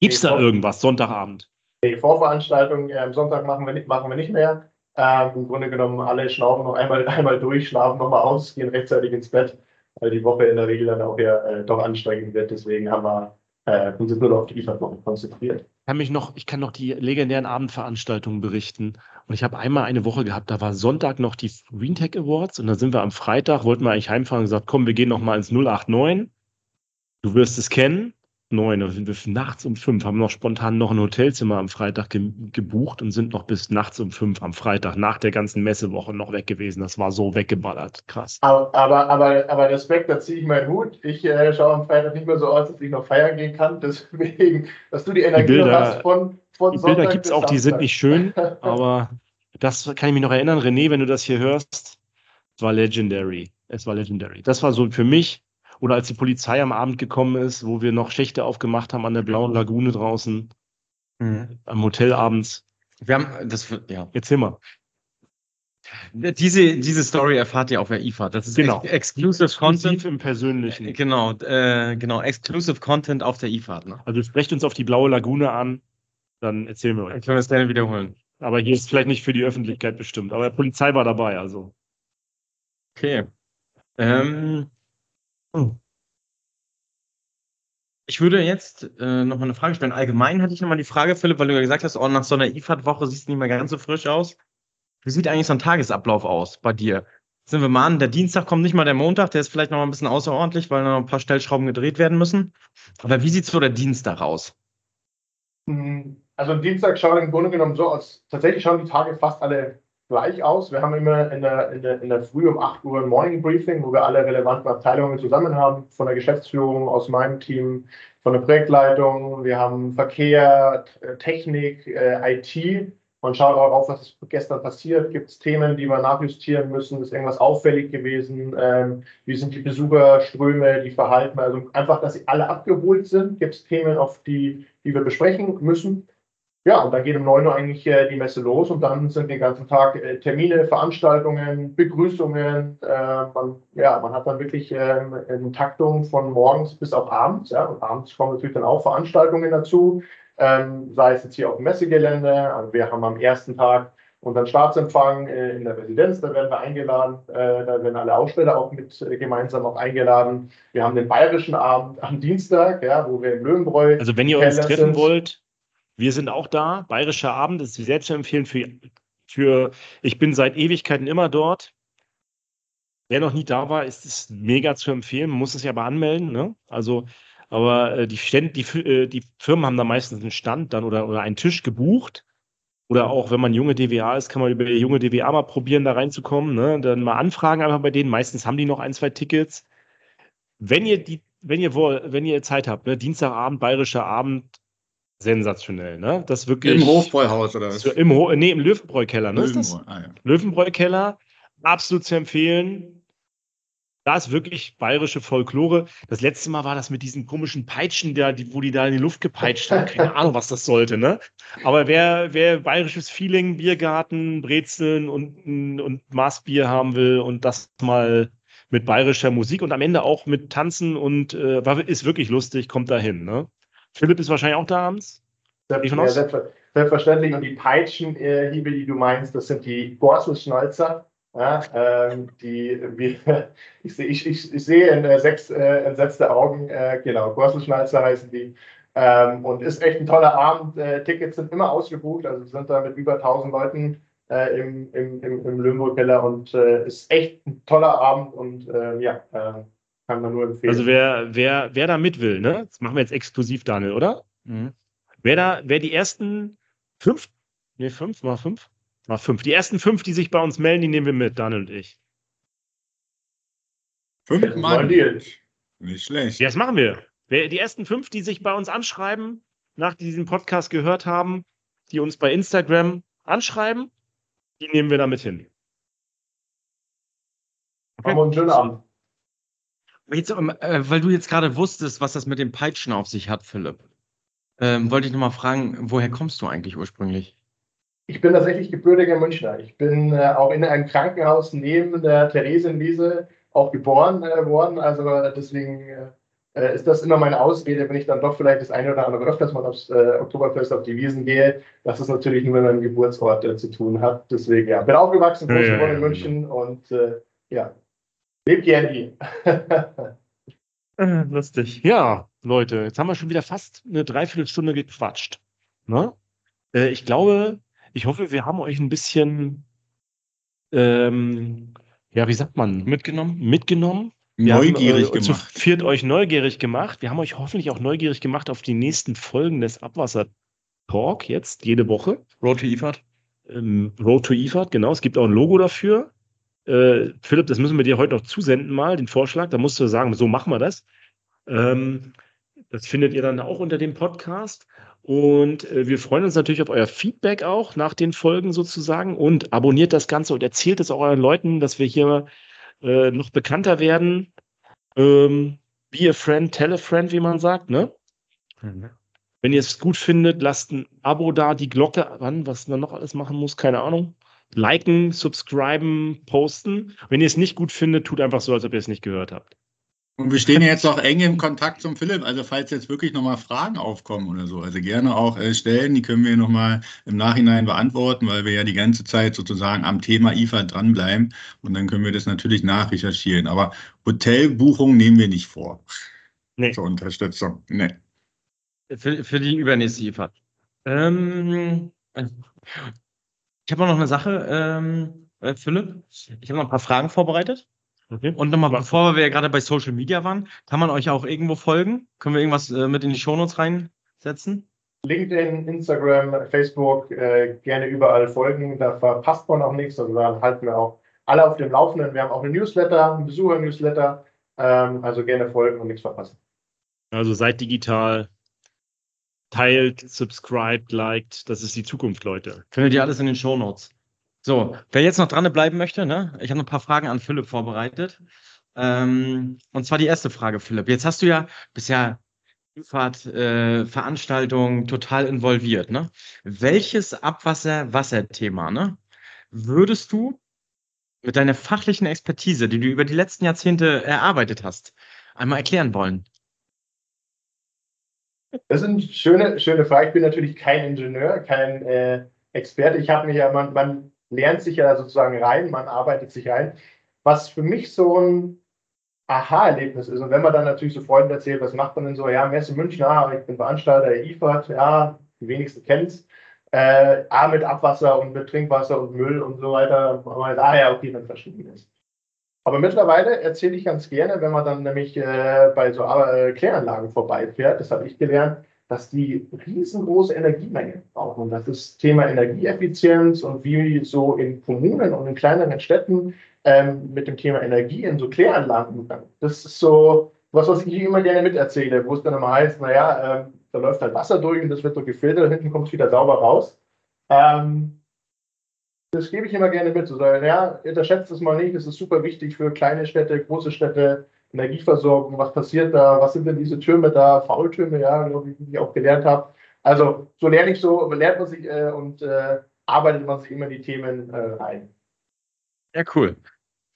Gibt's Nee, da irgendwas Sonntagabend? Die Vorveranstaltung äh, am Sonntag machen wir nicht, machen wir nicht mehr. Ähm, Im Grunde genommen alle schnaufen noch einmal, einmal durch, schlafen nochmal aus, gehen rechtzeitig ins Bett, weil die Woche in der Regel dann auch ja äh, doch anstrengend wird. Deswegen haben wir äh, und sind nur auf die IFAD-Woche konzentriert. Ich kann mich noch, ich kann noch die legendären Abendveranstaltungen berichten. Und ich habe einmal eine Woche gehabt, da war Sonntag noch die Green Tech Awards und dann sind wir am Freitag, wollten wir eigentlich heimfahren und gesagt, komm, wir gehen noch mal ins 089. Du wirst es kennen neun, da sind wir nachts um fünf, haben noch spontan noch ein Hotelzimmer am Freitag ge gebucht und sind noch bis nachts um fünf am Freitag nach der ganzen Messewoche noch weg gewesen. Das war so weggeballert. Krass. Aber, aber, aber, aber Respekt, da ziehe ich meinen Hut. Ich äh, schaue am Freitag nicht mehr so aus, dass ich noch feiern gehen kann. Deswegen, dass du die Energie die Bilder, hast von, von Die Bilder gibt es auch, die sind nicht schön, aber das kann ich mich noch erinnern. René, wenn du das hier hörst, es war legendary. Es war legendary. Das war so für mich oder als die Polizei am Abend gekommen ist, wo wir noch Schächte aufgemacht haben an der Blauen Lagune draußen, mhm. am Hotel abends. Wir haben, das, ja. Erzähl mal. Diese, diese Story erfahrt ihr auf der IFA. Das ist genau. ex Exclusive Content. im Persönlichen. Äh, genau, äh, genau, Exclusive Content auf der IFA. Ne? Also sprecht uns auf die Blaue Lagune an, dann erzählen wir euch. Dann können wir es dann wiederholen. Aber hier ist vielleicht nicht für die Öffentlichkeit bestimmt. Aber die Polizei war dabei, also. Okay. Ähm, hm. Ich würde jetzt äh, noch mal eine Frage stellen. Allgemein hatte ich noch mal die Frage, Philipp, weil du ja gesagt hast, oh, nach so einer IFAD-Woche siehst du nicht mehr ganz so frisch aus. Wie sieht eigentlich so ein Tagesablauf aus bei dir? Sind wir mal an, der Dienstag kommt nicht mal der Montag, der ist vielleicht noch mal ein bisschen außerordentlich, weil noch ein paar Stellschrauben gedreht werden müssen. Aber wie sieht so der Dienstag aus? Hm, also am Dienstag schaut im Grunde genommen so aus. Tatsächlich schauen die Tage fast alle gleich aus. Wir haben immer in der, in der, in der Früh um 8 Uhr ein Morning Briefing, wo wir alle relevanten Abteilungen zusammen haben, von der Geschäftsführung, aus meinem Team, von der Projektleitung. Wir haben Verkehr, Technik, äh, IT. Man schaut auch auf, was ist gestern passiert. Gibt es Themen, die wir nachjustieren müssen? Ist irgendwas auffällig gewesen? Ähm, wie sind die Besucherströme, die Verhalten? Also einfach, dass sie alle abgeholt sind. Gibt es Themen, auf die, die wir besprechen müssen? Ja, und dann geht um 9 Uhr eigentlich äh, die Messe los und dann sind den ganzen Tag äh, Termine, Veranstaltungen, Begrüßungen. Äh, man, ja, man hat dann wirklich ähm, eine Taktung von morgens bis auf abends. Ja, und abends kommen natürlich dann auch Veranstaltungen dazu, ähm, sei es jetzt hier auf dem Messegelände. Also wir haben am ersten Tag unseren Staatsempfang äh, in der Residenz, da werden wir eingeladen, äh, da werden alle Aussteller auch mit äh, gemeinsam auch eingeladen. Wir haben den bayerischen Abend am Dienstag, ja, wo wir im Löwenbräu. Also wenn ihr uns treffen sind. wollt, wir sind auch da. Bayerischer Abend ist sehr zu empfehlen für, für, ich bin seit Ewigkeiten immer dort. Wer noch nie da war, ist es mega zu empfehlen. Man muss es ja aber anmelden. Ne? Also, aber äh, die, Ständ, die, äh, die Firmen haben da meistens einen Stand dann oder, oder einen Tisch gebucht. Oder auch, wenn man junge DWA ist, kann man über junge DWA mal probieren, da reinzukommen. Ne? Dann mal anfragen einfach bei denen. Meistens haben die noch ein, zwei Tickets. Wenn ihr die, wenn ihr, wenn ihr Zeit habt, ne? Dienstagabend, bayerischer Abend, sensationell, ne? Das wirklich. Im Hofbräuhaus oder was? So, Im, Ho nee, im Löwenbräukeller, ne? Löwenbräu? Ah, ja. Löwenbräukeller, absolut zu empfehlen. Da ist wirklich bayerische Folklore. Das letzte Mal war das mit diesen komischen Peitschen, da, die, wo die da in die Luft gepeitscht haben. Keine Ahnung, was das sollte, ne? Aber wer, wer bayerisches Feeling, Biergarten, Brezeln und, und Maßbier haben will und das mal mit bayerischer Musik und am Ende auch mit Tanzen und äh, ist wirklich lustig, kommt dahin, ne? Philipp ist wahrscheinlich auch da abends. Ja, selbstverständlich. Und die Peitschenhiebe, die du meinst, das sind die Gorselschnalzer. Ja, ähm, die, wie, ich, sehe, ich, ich, ich sehe in äh, sechs äh, entsetzte Augen, äh, genau, Gorselschnalzer heißen die. Ähm, und ist echt ein toller Abend. Äh, Tickets sind immer ausgebucht, also sind da mit über 1000 Leuten äh, im, im, im, im Löwenburg-Keller und äh, ist echt ein toller Abend und ja, kann man nur empfehlen. Also wer, wer, wer da mit will, ne? Das machen wir jetzt exklusiv, Daniel, oder? Mhm. Wer da, wer die ersten fünf, nee, fünf, mal fünf? Mal fünf. Die ersten fünf, die sich bei uns melden, die nehmen wir mit, Daniel und ich. Fünf Mann. Nicht schlecht. Ja, das machen wir. Wer, die ersten fünf, die sich bei uns anschreiben, nach diesem Podcast gehört haben, die uns bei Instagram anschreiben, die nehmen wir da mit hin. Okay. Haben wir einen schönen Abend. Jetzt, äh, weil du jetzt gerade wusstest, was das mit den Peitschen auf sich hat, Philipp, ähm, wollte ich nochmal fragen, woher kommst du eigentlich ursprünglich? Ich bin tatsächlich gebürtiger Münchner. Ich bin äh, auch in einem Krankenhaus neben der Theresienwiese auch geboren äh, worden. Also deswegen äh, äh, ist das immer meine Ausrede, wenn ich dann doch vielleicht das eine oder andere öfters mal aufs äh, Oktoberfest auf die Wiesen gehe, dass es natürlich nur mit meinem Geburtsort zu tun hat. Deswegen, ja, bin aufgewachsen, groß geworden ja, in München und ja, Lebt Andy. Lustig. Ja, Leute, jetzt haben wir schon wieder fast eine Dreiviertelstunde gequatscht. Ne? Äh, ich glaube, ich hoffe, wir haben euch ein bisschen, ähm, ja, wie sagt man, Mitgenommen? mitgenommen. Wir Neugierig haben, äh, zu gemacht. viert euch neugierig gemacht. Wir haben euch hoffentlich auch neugierig gemacht auf die nächsten Folgen des Abwasser Talk jetzt, jede Woche. Road to IFAD? Ähm, Road to IFAD, genau. Es gibt auch ein Logo dafür. Äh, Philipp, das müssen wir dir heute noch zusenden, mal, den Vorschlag. Da musst du sagen, so machen wir das. Ähm, das findet ihr dann auch unter dem Podcast. Und äh, wir freuen uns natürlich auf euer Feedback auch nach den Folgen sozusagen. Und abonniert das Ganze und erzählt es auch euren Leuten, dass wir hier äh, noch bekannter werden. Ähm, be a friend, tell a friend, wie man sagt, ne? Wenn ihr es gut findet, lasst ein Abo da, die Glocke an, was man noch alles machen muss, keine Ahnung. Liken, subscriben, posten. Wenn ihr es nicht gut findet, tut einfach so, als ob ihr es nicht gehört habt. Und wir stehen ja jetzt auch eng im Kontakt zum Philipp. Also falls jetzt wirklich nochmal Fragen aufkommen oder so, also gerne auch äh, stellen. Die können wir nochmal im Nachhinein beantworten, weil wir ja die ganze Zeit sozusagen am Thema IFA dranbleiben. Und dann können wir das natürlich nachrecherchieren. Aber Hotelbuchung nehmen wir nicht vor Nee. zur Unterstützung. Nee. Für, für die übernächste IFAD. Ähm, ich habe noch eine Sache, ähm, äh, Philipp. Ich habe noch ein paar Fragen vorbereitet. Okay. Und nochmal, bevor wir ja gerade bei Social Media waren, kann man euch auch irgendwo folgen? Können wir irgendwas äh, mit in die Shownotes reinsetzen? LinkedIn, Instagram, Facebook, äh, gerne überall folgen. Da verpasst man auch nichts. Also da halten wir auch alle auf dem Laufenden. Wir haben auch eine Newsletter, einen Besucher-Newsletter. Ähm, also gerne folgen und nichts verpassen. Also seid digital, teilt, subscribed, liked. Das ist die Zukunft, Leute. Findet ihr alles in den Shownotes. So, wer jetzt noch dran bleiben möchte, ne? Ich habe noch ein paar Fragen an Philipp vorbereitet. Ähm, und zwar die erste Frage, Philipp. Jetzt hast du ja bisher Fahrt, äh, Veranstaltungen total involviert, ne? Welches Abwasser-Wasser-Thema, ne? Würdest du mit deiner fachlichen Expertise, die du über die letzten Jahrzehnte erarbeitet hast, einmal erklären wollen? Das sind schöne, schöne Fragen. Ich bin natürlich kein Ingenieur, kein äh, Experte. Ich habe mich ja, man, man lernt sich ja sozusagen rein, man arbeitet sich rein. Was für mich so ein Aha-Erlebnis ist. Und wenn man dann natürlich so Freunden erzählt, was macht man denn so? Ja, Messe München, ah, ich bin Veranstalter der IFAD, ja, die wenigsten kennen es. Äh, ah, mit Abwasser und mit Trinkwasser und Müll und so weiter. Ah ja, okay, dann verstehe ich das. Aber mittlerweile erzähle ich ganz gerne, wenn man dann nämlich äh, bei so äh, Kläranlagen vorbeifährt, das habe ich gelernt, dass die riesengroße Energiemengen brauchen. Und das ist Thema Energieeffizienz und wie so in Kommunen und in kleineren Städten ähm, mit dem Thema Energie in so Kläranlagen umgegangen. Das ist so was, was ich immer gerne miterzähle, wo es dann immer heißt, naja, ähm, da läuft halt Wasser durch und das wird so gefiltert, hinten kommt es wieder sauber raus. Ähm, das gebe ich immer gerne mit. So, ja, unterschätzt es mal nicht, das ist super wichtig für kleine Städte, große Städte, Energieversorgung, was passiert da, was sind denn diese Türme da, Faultürme, ja, glaube ich, die ich auch gelernt habe. Also so lerne ich so, lernt man sich äh, und äh, arbeitet man sich immer die Themen äh, rein. Ja, cool.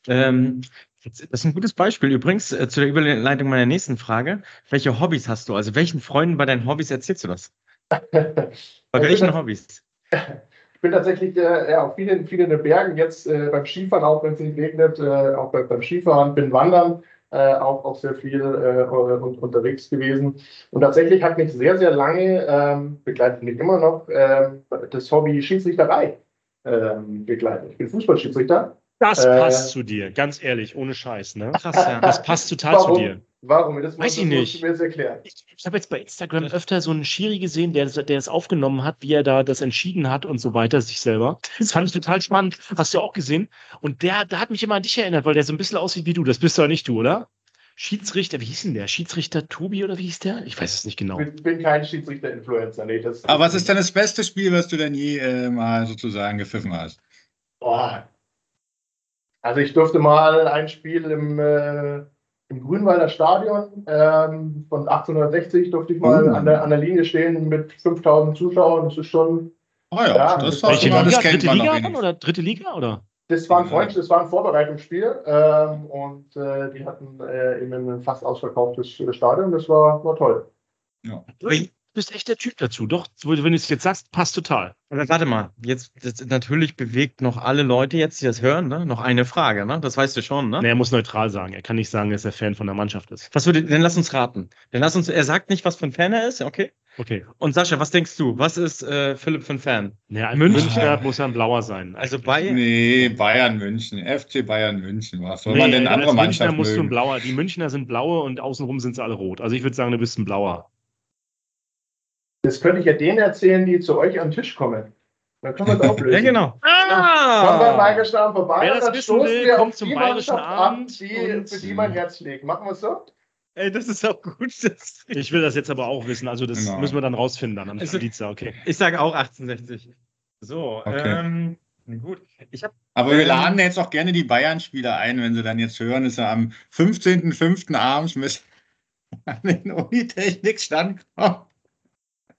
Ähm, das ist ein gutes Beispiel übrigens äh, zu der Überleitung meiner nächsten Frage. Welche Hobbys hast du? Also welchen Freunden bei deinen Hobbys erzählst du das? Bei welchen Hobbys? Ich bin tatsächlich äh, ja, auf vielen, vielen Bergen, jetzt äh, beim Skifahren, auch wenn es nicht regnet, äh, auch bei, beim Skifahren, bin wandern, äh, auch, auch sehr viel äh, un unterwegs gewesen. Und tatsächlich hat mich sehr, sehr lange, ähm, begleitet mich immer noch, ähm, das Hobby Schiedsrichterei ähm, begleitet. Ich bin Fußballschiedsrichter. Das Äh, passt zu dir, ganz ehrlich, ohne Scheiß, ne? Krass, ja. Das passt total Warum? zu dir. Warum? Das, Weiß ich musst nicht. du mir jetzt erklären. Ich, ich habe jetzt bei Instagram öfter so einen Schiri gesehen, der, der es aufgenommen hat, wie er da das entschieden hat und so weiter, sich selber. Das fand ich total spannend. Hast du auch gesehen? Und der, der hat mich immer an dich erinnert, weil der so ein bisschen aussieht wie du. Das bist doch nicht du, oder? Schiedsrichter, wie hieß denn der? Schiedsrichter Tobi oder wie hieß der? Ich weiß es nicht genau. Ich bin, bin kein Schiedsrichter-Influencer. Nee, das, Aber was ist denn das beste Spiel, was du denn je äh, mal sozusagen gepfiffen hast? Boah. Also ich durfte mal ein Spiel im, äh, im Grünwalder Stadion ähm, von 1860 durfte ich mal Oh. an, der, an der Linie stehen mit 5000 Zuschauern. Das ist schon, Oh ja, Ja, das, schon mal, das Liga? kennt Dritte man Liga dann oder dritte Liga oder? das war ein. Freund, das war ein Vorbereitungsspiel ähm, und äh, die hatten äh, eben ein fast ausverkauftes Stadion. Das war, war toll. Ja. Wel bist echt der Typ dazu. Doch, wenn du es jetzt sagst, passt total. Aber warte mal, jetzt das natürlich bewegt noch alle Leute jetzt, die das hören, ne? noch eine Frage, ne? Das weißt du schon, ne? Nee, er muss neutral sagen. Er kann nicht sagen, dass er Fan von der Mannschaft ist. Was würde, dann lass uns raten. Dann lass uns, er sagt nicht, was für ein Fan er ist, okay? Okay. Und Sascha, was denkst du? Was ist äh, Philipp für ein Fan? Ja, ein München. Münchner muss ja ein blauer sein. Also bei Nee, Bayern München, FC Bayern München. Was soll Nee, man denn andere Münchner Mannschaft musst du ein mögen? blauer. Die Münchner sind blaue und außenrum sind sie alle rot. Also ich würde sagen, du bist ein blauer. Das könnte ich ja denen erzählen, die zu euch an den Tisch kommen. Dann können wir es auflösen. Ja, genau. Kommen wir beim Bayerischen Abend vorbei Wer das dann wissen stoßen will, wir kommt auf zum die Bayerischen Mannschaft Abend an, die, für die mein Herz liegt. Machen wir es so? Ey, das ist auch gut. Das Ich will das jetzt aber auch wissen. Also das Genau. müssen wir dann rausfinden dann am Also- Dienstag. Okay. ich sage auch 1860. So, Okay. ähm, gut. Ich habe Aber wir Ähm, laden jetzt auch gerne die Bayern-Spieler ein, wenn sie dann jetzt hören, ist er am 15.05. abends mit an den Unitechnik-Stand kommen.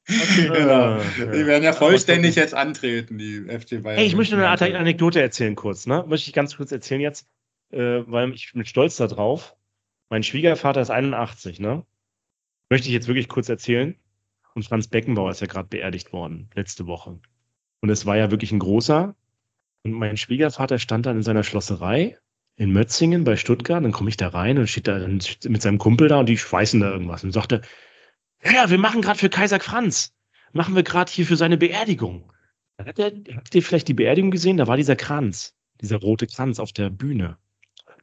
Genau. Äh, Die werden ja vollständig jetzt antreten, die FC Bayern. Hey, ich möchte eine Anekdote erzählen kurz. Ne? Möchte ich ganz kurz erzählen jetzt, äh, weil ich bin stolz darauf. Mein Schwiegervater ist 81, ne? Möchte ich jetzt wirklich kurz erzählen. Und Franz Beckenbauer ist ja gerade beerdigt worden, letzte Woche. Und es war ja wirklich ein großer. Und mein Schwiegervater stand dann in seiner Schlosserei in Mötzingen bei Stuttgart. Dann komme ich da rein und steht da mit seinem Kumpel da und die schweißen da irgendwas. Und sagte, ja, ja, wir machen gerade für Kaiser Franz. Machen wir gerade hier für seine Beerdigung. Hat er, habt ihr vielleicht die Beerdigung gesehen? Da war dieser Kranz, dieser rote Kranz auf der Bühne.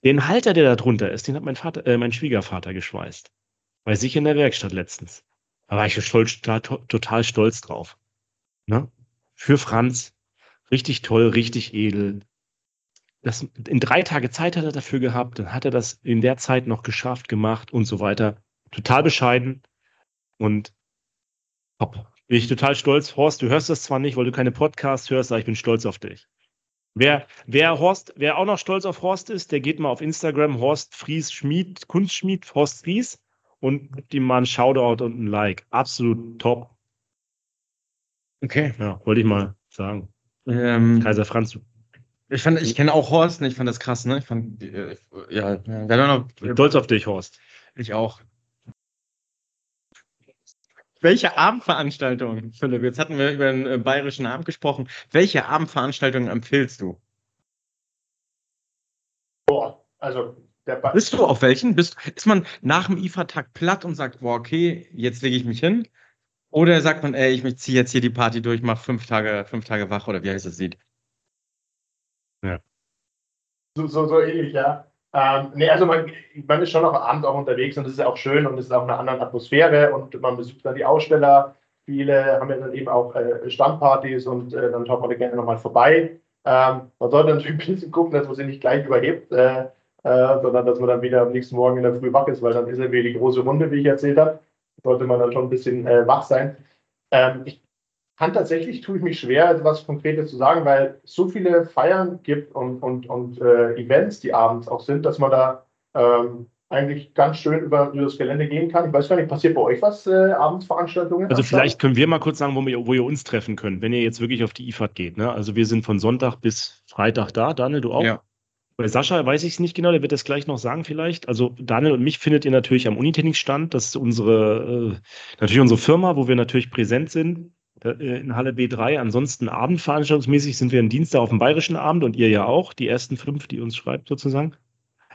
Den Halter, der da drunter ist, den hat mein Vater, äh, mein Schwiegervater geschweißt. Bei sich in der Werkstatt letztens. Da war ich stolz, total stolz drauf. Ne? Für Franz. Richtig toll, richtig edel. Das, in drei Tage Zeit hat er dafür gehabt, dann hat er das in der Zeit noch geschafft, gemacht und so weiter. Total bescheiden und top. Bin ich total stolz. Horst, du hörst das zwar nicht, weil du keine Podcasts hörst, aber ich bin stolz auf dich. Wer, wer Horst, wer auch noch stolz auf Horst ist, der geht mal auf Instagram, Horst Fries Schmied, Kunstschmied, Horst Fries und gibt ihm mal einen Shoutout und ein Like. Absolut top. Okay. Ja, wollte ich mal sagen. Ähm, Kaiser Franz, ich fand, ich kenne auch Horst, ne? ich fand das krass, ne? Ich fand, äh, ja, ja, stolz auf dich, Horst. ich auch. Welche Abendveranstaltung, Philipp? Jetzt hatten wir über den äh, bayerischen Abend gesprochen. Welche Abendveranstaltung empfiehlst du? Boah, also der ba Bist du auf welchen? Bist, ist man nach dem IFA-Tag platt und sagt, boah, okay, jetzt lege ich mich hin? Oder sagt man, ey, ich ziehe jetzt hier die Party durch, mach fünf Tage, fünf Tage wach oder wie heißt das Lied? so, so, so ähnlich, ja. Ähm, nee, also man, man ist schon noch abends auch unterwegs und das ist auch schön und es ist auch eine andere Atmosphäre und man besucht dann die Aussteller. Viele haben ja dann eben auch äh, Standpartys und äh, dann schaut man da gerne nochmal vorbei. Ähm, man sollte natürlich ein bisschen gucken, dass man sich nicht gleich überhebt, äh, äh, sondern dass man dann wieder am nächsten Morgen in der Früh wach ist, weil dann ist ja wieder die große Runde, wie ich erzählt habe. Sollte man dann schon ein bisschen äh, wach sein. Ähm, ich kann tatsächlich, tue ich mich schwer, etwas Konkretes zu sagen, weil es so viele Feiern gibt und, und, und äh, Events, die abends auch sind, dass man da ähm, eigentlich ganz schön über, über das Gelände gehen kann. Ich weiß gar nicht, passiert bei euch was, äh, Abendsveranstaltungen? Also vielleicht können wir mal kurz sagen, wo, wir, wo ihr uns treffen könnt, wenn ihr jetzt wirklich auf die IFAD geht. Ne? Also wir sind von Sonntag bis Freitag da. Daniel, du auch? Ja. Bei Sascha weiß ich es nicht genau, der wird das gleich noch sagen vielleicht. Also Daniel und mich findet ihr natürlich am Unitechnik-Stand. Das ist unsere, äh, natürlich unsere Firma, wo wir natürlich präsent sind in Halle B3. Ansonsten abendveranstaltungsmäßig sind wir am Dienstag auf dem Bayerischen Abend und ihr ja auch, die ersten fünf, die uns schreibt sozusagen.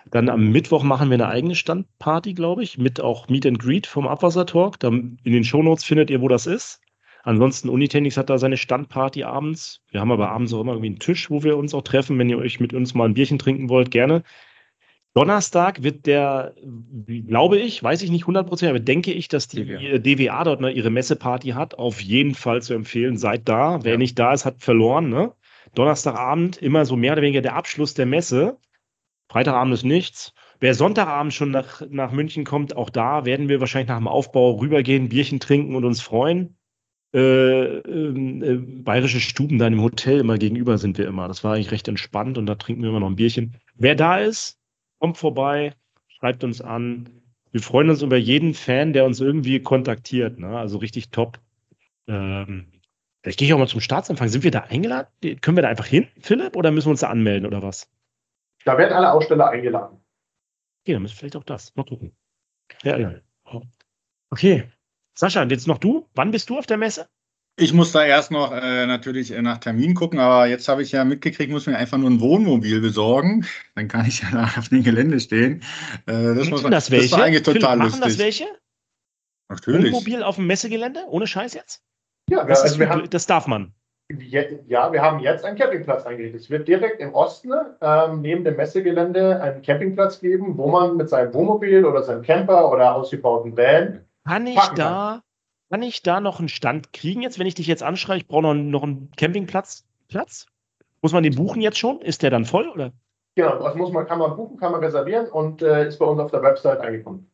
Dann am Mittwoch machen wir eine eigene Standparty, glaube ich, mit auch Meet and Greet vom Abwassertalk. In den Shownotes findet ihr, wo das ist. Ansonsten Unitechnics hat da seine Standparty abends. Wir haben aber abends auch immer irgendwie einen Tisch, wo wir uns auch treffen. Wenn ihr euch mit uns mal ein Bierchen trinken wollt, gerne. Donnerstag wird der, glaube ich, weiß ich nicht 100%, aber denke ich, dass die DWA. DWA dort ne, ihre Messeparty hat. Auf jeden Fall zu empfehlen. Seid da. Wer Ja. nicht da ist, hat verloren. Ne? Donnerstagabend immer so mehr oder weniger der Abschluss der Messe. Freitagabend ist nichts. Wer Sonntagabend schon nach, nach München kommt, auch da werden wir wahrscheinlich nach dem Aufbau rübergehen, Bierchen trinken und uns freuen. Äh, ähm, äh, bayerische Stuben da im Hotel immer gegenüber sind wir immer. Das war eigentlich recht entspannt und da trinken wir immer noch ein Bierchen. Wer da ist, kommt vorbei, schreibt uns an. Wir freuen uns über jeden Fan, der uns irgendwie kontaktiert. Ne? Also richtig top. Ähm, vielleicht gehe ich auch mal zum Staatsanfang. Sind wir da eingeladen? Können wir da einfach hin, Philipp, oder müssen wir uns da anmelden oder was? Da werden alle Aussteller eingeladen. Okay, dann ist vielleicht auch das. Mal gucken. Ja, ja. Okay. Sascha, jetzt noch du. Wann bist du auf der Messe? Ich muss da erst noch äh, natürlich äh, nach Termin gucken, aber jetzt habe ich ja mitgekriegt, muss mir einfach nur ein Wohnmobil besorgen. Dann kann ich ja da auf dem Gelände stehen. Äh, das, muss man, das, welche? das war eigentlich total Philipp, lustig. Machen das welche? Natürlich. Wohnmobil auf dem Messegelände? Ohne Scheiß jetzt? Ja, das, also ist, haben, das darf man. Ja, wir haben jetzt einen Campingplatz eingerichtet. Es wird direkt im Osten ähm, neben dem Messegelände einen Campingplatz geben, wo man mit seinem Wohnmobil oder seinem Camper oder ausgebauten Van. Kann ich da, kann. ich da noch einen Stand kriegen jetzt, wenn ich dich jetzt anschreibe, ich brauche noch, noch einen Campingplatz? Platz? Muss man den buchen jetzt schon? Ist der dann voll oder? Genau, das muss man, kann man buchen, kann man reservieren und äh, ist bei uns auf der Website eingekommen.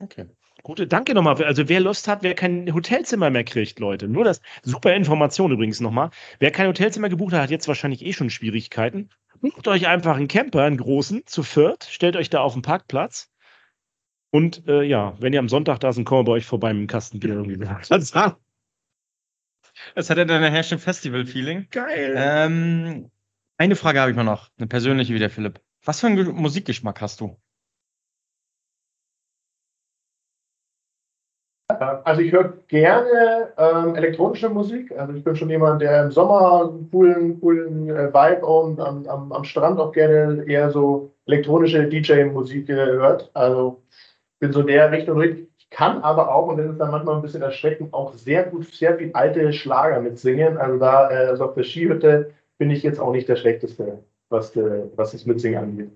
Okay. Gute, danke nochmal. Also wer Lust hat, wer kein Hotelzimmer mehr kriegt, Leute. Nur das, super Information übrigens nochmal. Wer kein Hotelzimmer gebucht hat, hat jetzt wahrscheinlich eh schon Schwierigkeiten. Bucht euch einfach einen Camper, einen großen, zu viert, stellt euch da auf den Parkplatz. Und äh, ja, wenn ihr am Sonntag da sind, kommen wir bei euch vorbei mit dem Kastenbier irgendwie. Das hat ja dann nachher schon Festival-Feeling. Geil. Ähm, eine Frage habe ich mal noch, eine persönliche wieder, Philipp. Was für einen Musikgeschmack hast du? Also ich höre gerne ähm, elektronische Musik. Also ich bin schon jemand, der im Sommer einen coolen, coolen äh, Vibe und am, am, am, Strand auch gerne eher so elektronische DJ-Musik äh, hört. Also bin so der Richtung. Ich kann aber auch, und das ist dann manchmal ein bisschen erschreckend, auch sehr gut, sehr viel alte Schlager mitsingen. Also da, äh, also auf der Skihütte bin ich jetzt auch nicht der Schlechteste, was, äh, was das Mitsingen angeht.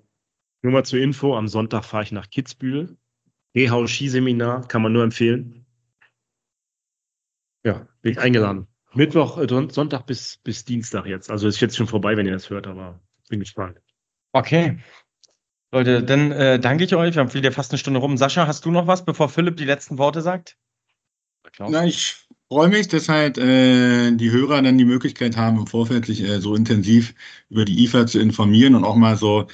Nur mal zur Info, am Sonntag fahre ich nach Kitzbühel. Rehau Skiseminar, kann man nur empfehlen. Ja, bin ich eingeladen. Mittwoch, äh, Sonntag bis, bis Dienstag jetzt. Also ist jetzt schon vorbei, wenn ihr das hört, aber bin gespannt. Okay. Leute, dann äh, danke ich euch. Wir haben wieder fast eine Stunde rum. Sascha, hast du noch was, bevor Philipp die letzten Worte sagt? Na, ich freue mich, dass halt äh, die Hörer dann die Möglichkeit haben, im Vorfeld sich äh, so intensiv über die IFA zu informieren und auch mal so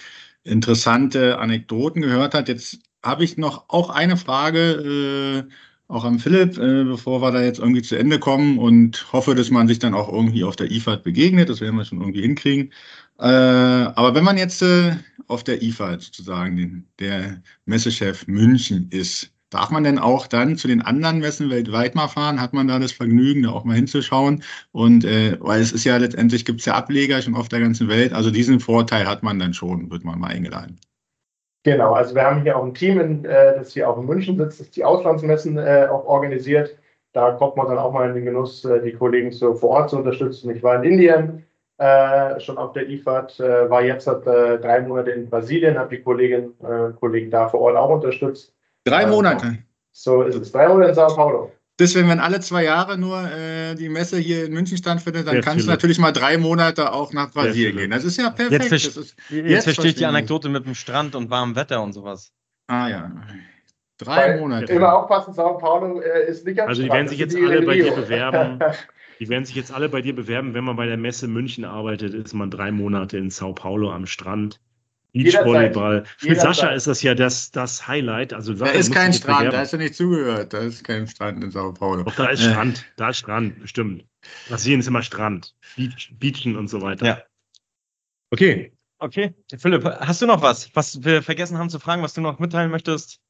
interessante Anekdoten gehört hat. Jetzt habe ich noch auch eine Frage. Äh, auch am Philipp, äh, bevor wir da jetzt irgendwie zu Ende kommen und hoffe, dass man sich dann auch irgendwie auf der IFAD begegnet. Das werden wir schon irgendwie hinkriegen. Äh, aber wenn man jetzt äh, auf der IFAD sozusagen der Messechef München ist, darf man denn auch dann zu den anderen Messen weltweit mal fahren? Hat man da das Vergnügen, da auch mal hinzuschauen? Und äh, weil es ist ja letztendlich gibt es ja Ableger schon auf der ganzen Welt. Also diesen Vorteil hat man dann schon, wird man mal eingeladen. Genau, also wir haben hier auch ein Team, in, äh, das hier auch in München sitzt, das die Auslandsmessen äh, auch organisiert. Da kommt man dann auch mal in den Genuss, die Kollegen so vor Ort zu unterstützen. Ich war in Indien äh, schon auf der IFAD, äh, war jetzt seit äh, drei Monate in Brasilien, habe die Kolleginnen und Kollegen da vor Ort auch unterstützt. Drei Monate? So ist es. Drei Monate in Sao Paulo. Deswegen, wenn alle zwei Jahre nur äh, die Messe hier in München stattfindet, dann ja, kannst du natürlich mal drei Monate auch nach Brasilien gehen. Das ist ja perfekt. Jetzt, ver ist, jetzt, jetzt verstehe ich die Anekdote mit dem Strand und warmem Wetter und sowas. Ah ja. Drei Weil, Monate. Immer aufpassen, Sao Paulo äh, ist nicht ganz Also die werden sich jetzt alle bei dir bewerben. Die werden sich jetzt alle bei dir bewerben, wenn man bei der Messe München arbeitet, ist man drei Monate in Sao Paulo am Strand. Beachvolleyball. Für Sascha ist das ja das, das Highlight. Also da ist kein Strand, bewerben. da hast du nicht zugehört. Da ist kein Strand in Sao Paulo. Doch, da ist äh. Strand. Da ist Strand, bestimmt. Brasilien ist immer Strand. Beach, Beachen und so weiter. Ja. Okay. Okay. Philipp, hast du noch was, was wir vergessen haben zu fragen, was du noch mitteilen möchtest?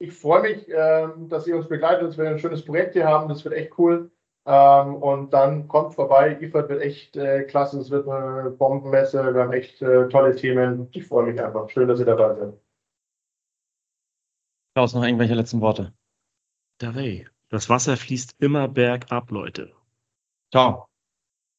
Ich freue mich, ähm, dass ihr uns begleitet, dass wir ein schönes Projekt hier haben. Das wird echt cool. Ähm, und dann kommt vorbei. IFAD wird echt äh, klasse. Es wird eine Bombenmesse. Wir haben echt äh, tolle Themen. Ich freue mich einfach. Schön, dass ihr dabei seid. Klaus, noch irgendwelche letzten Worte? Davey. Das Wasser fließt immer bergab, Leute. Ciao.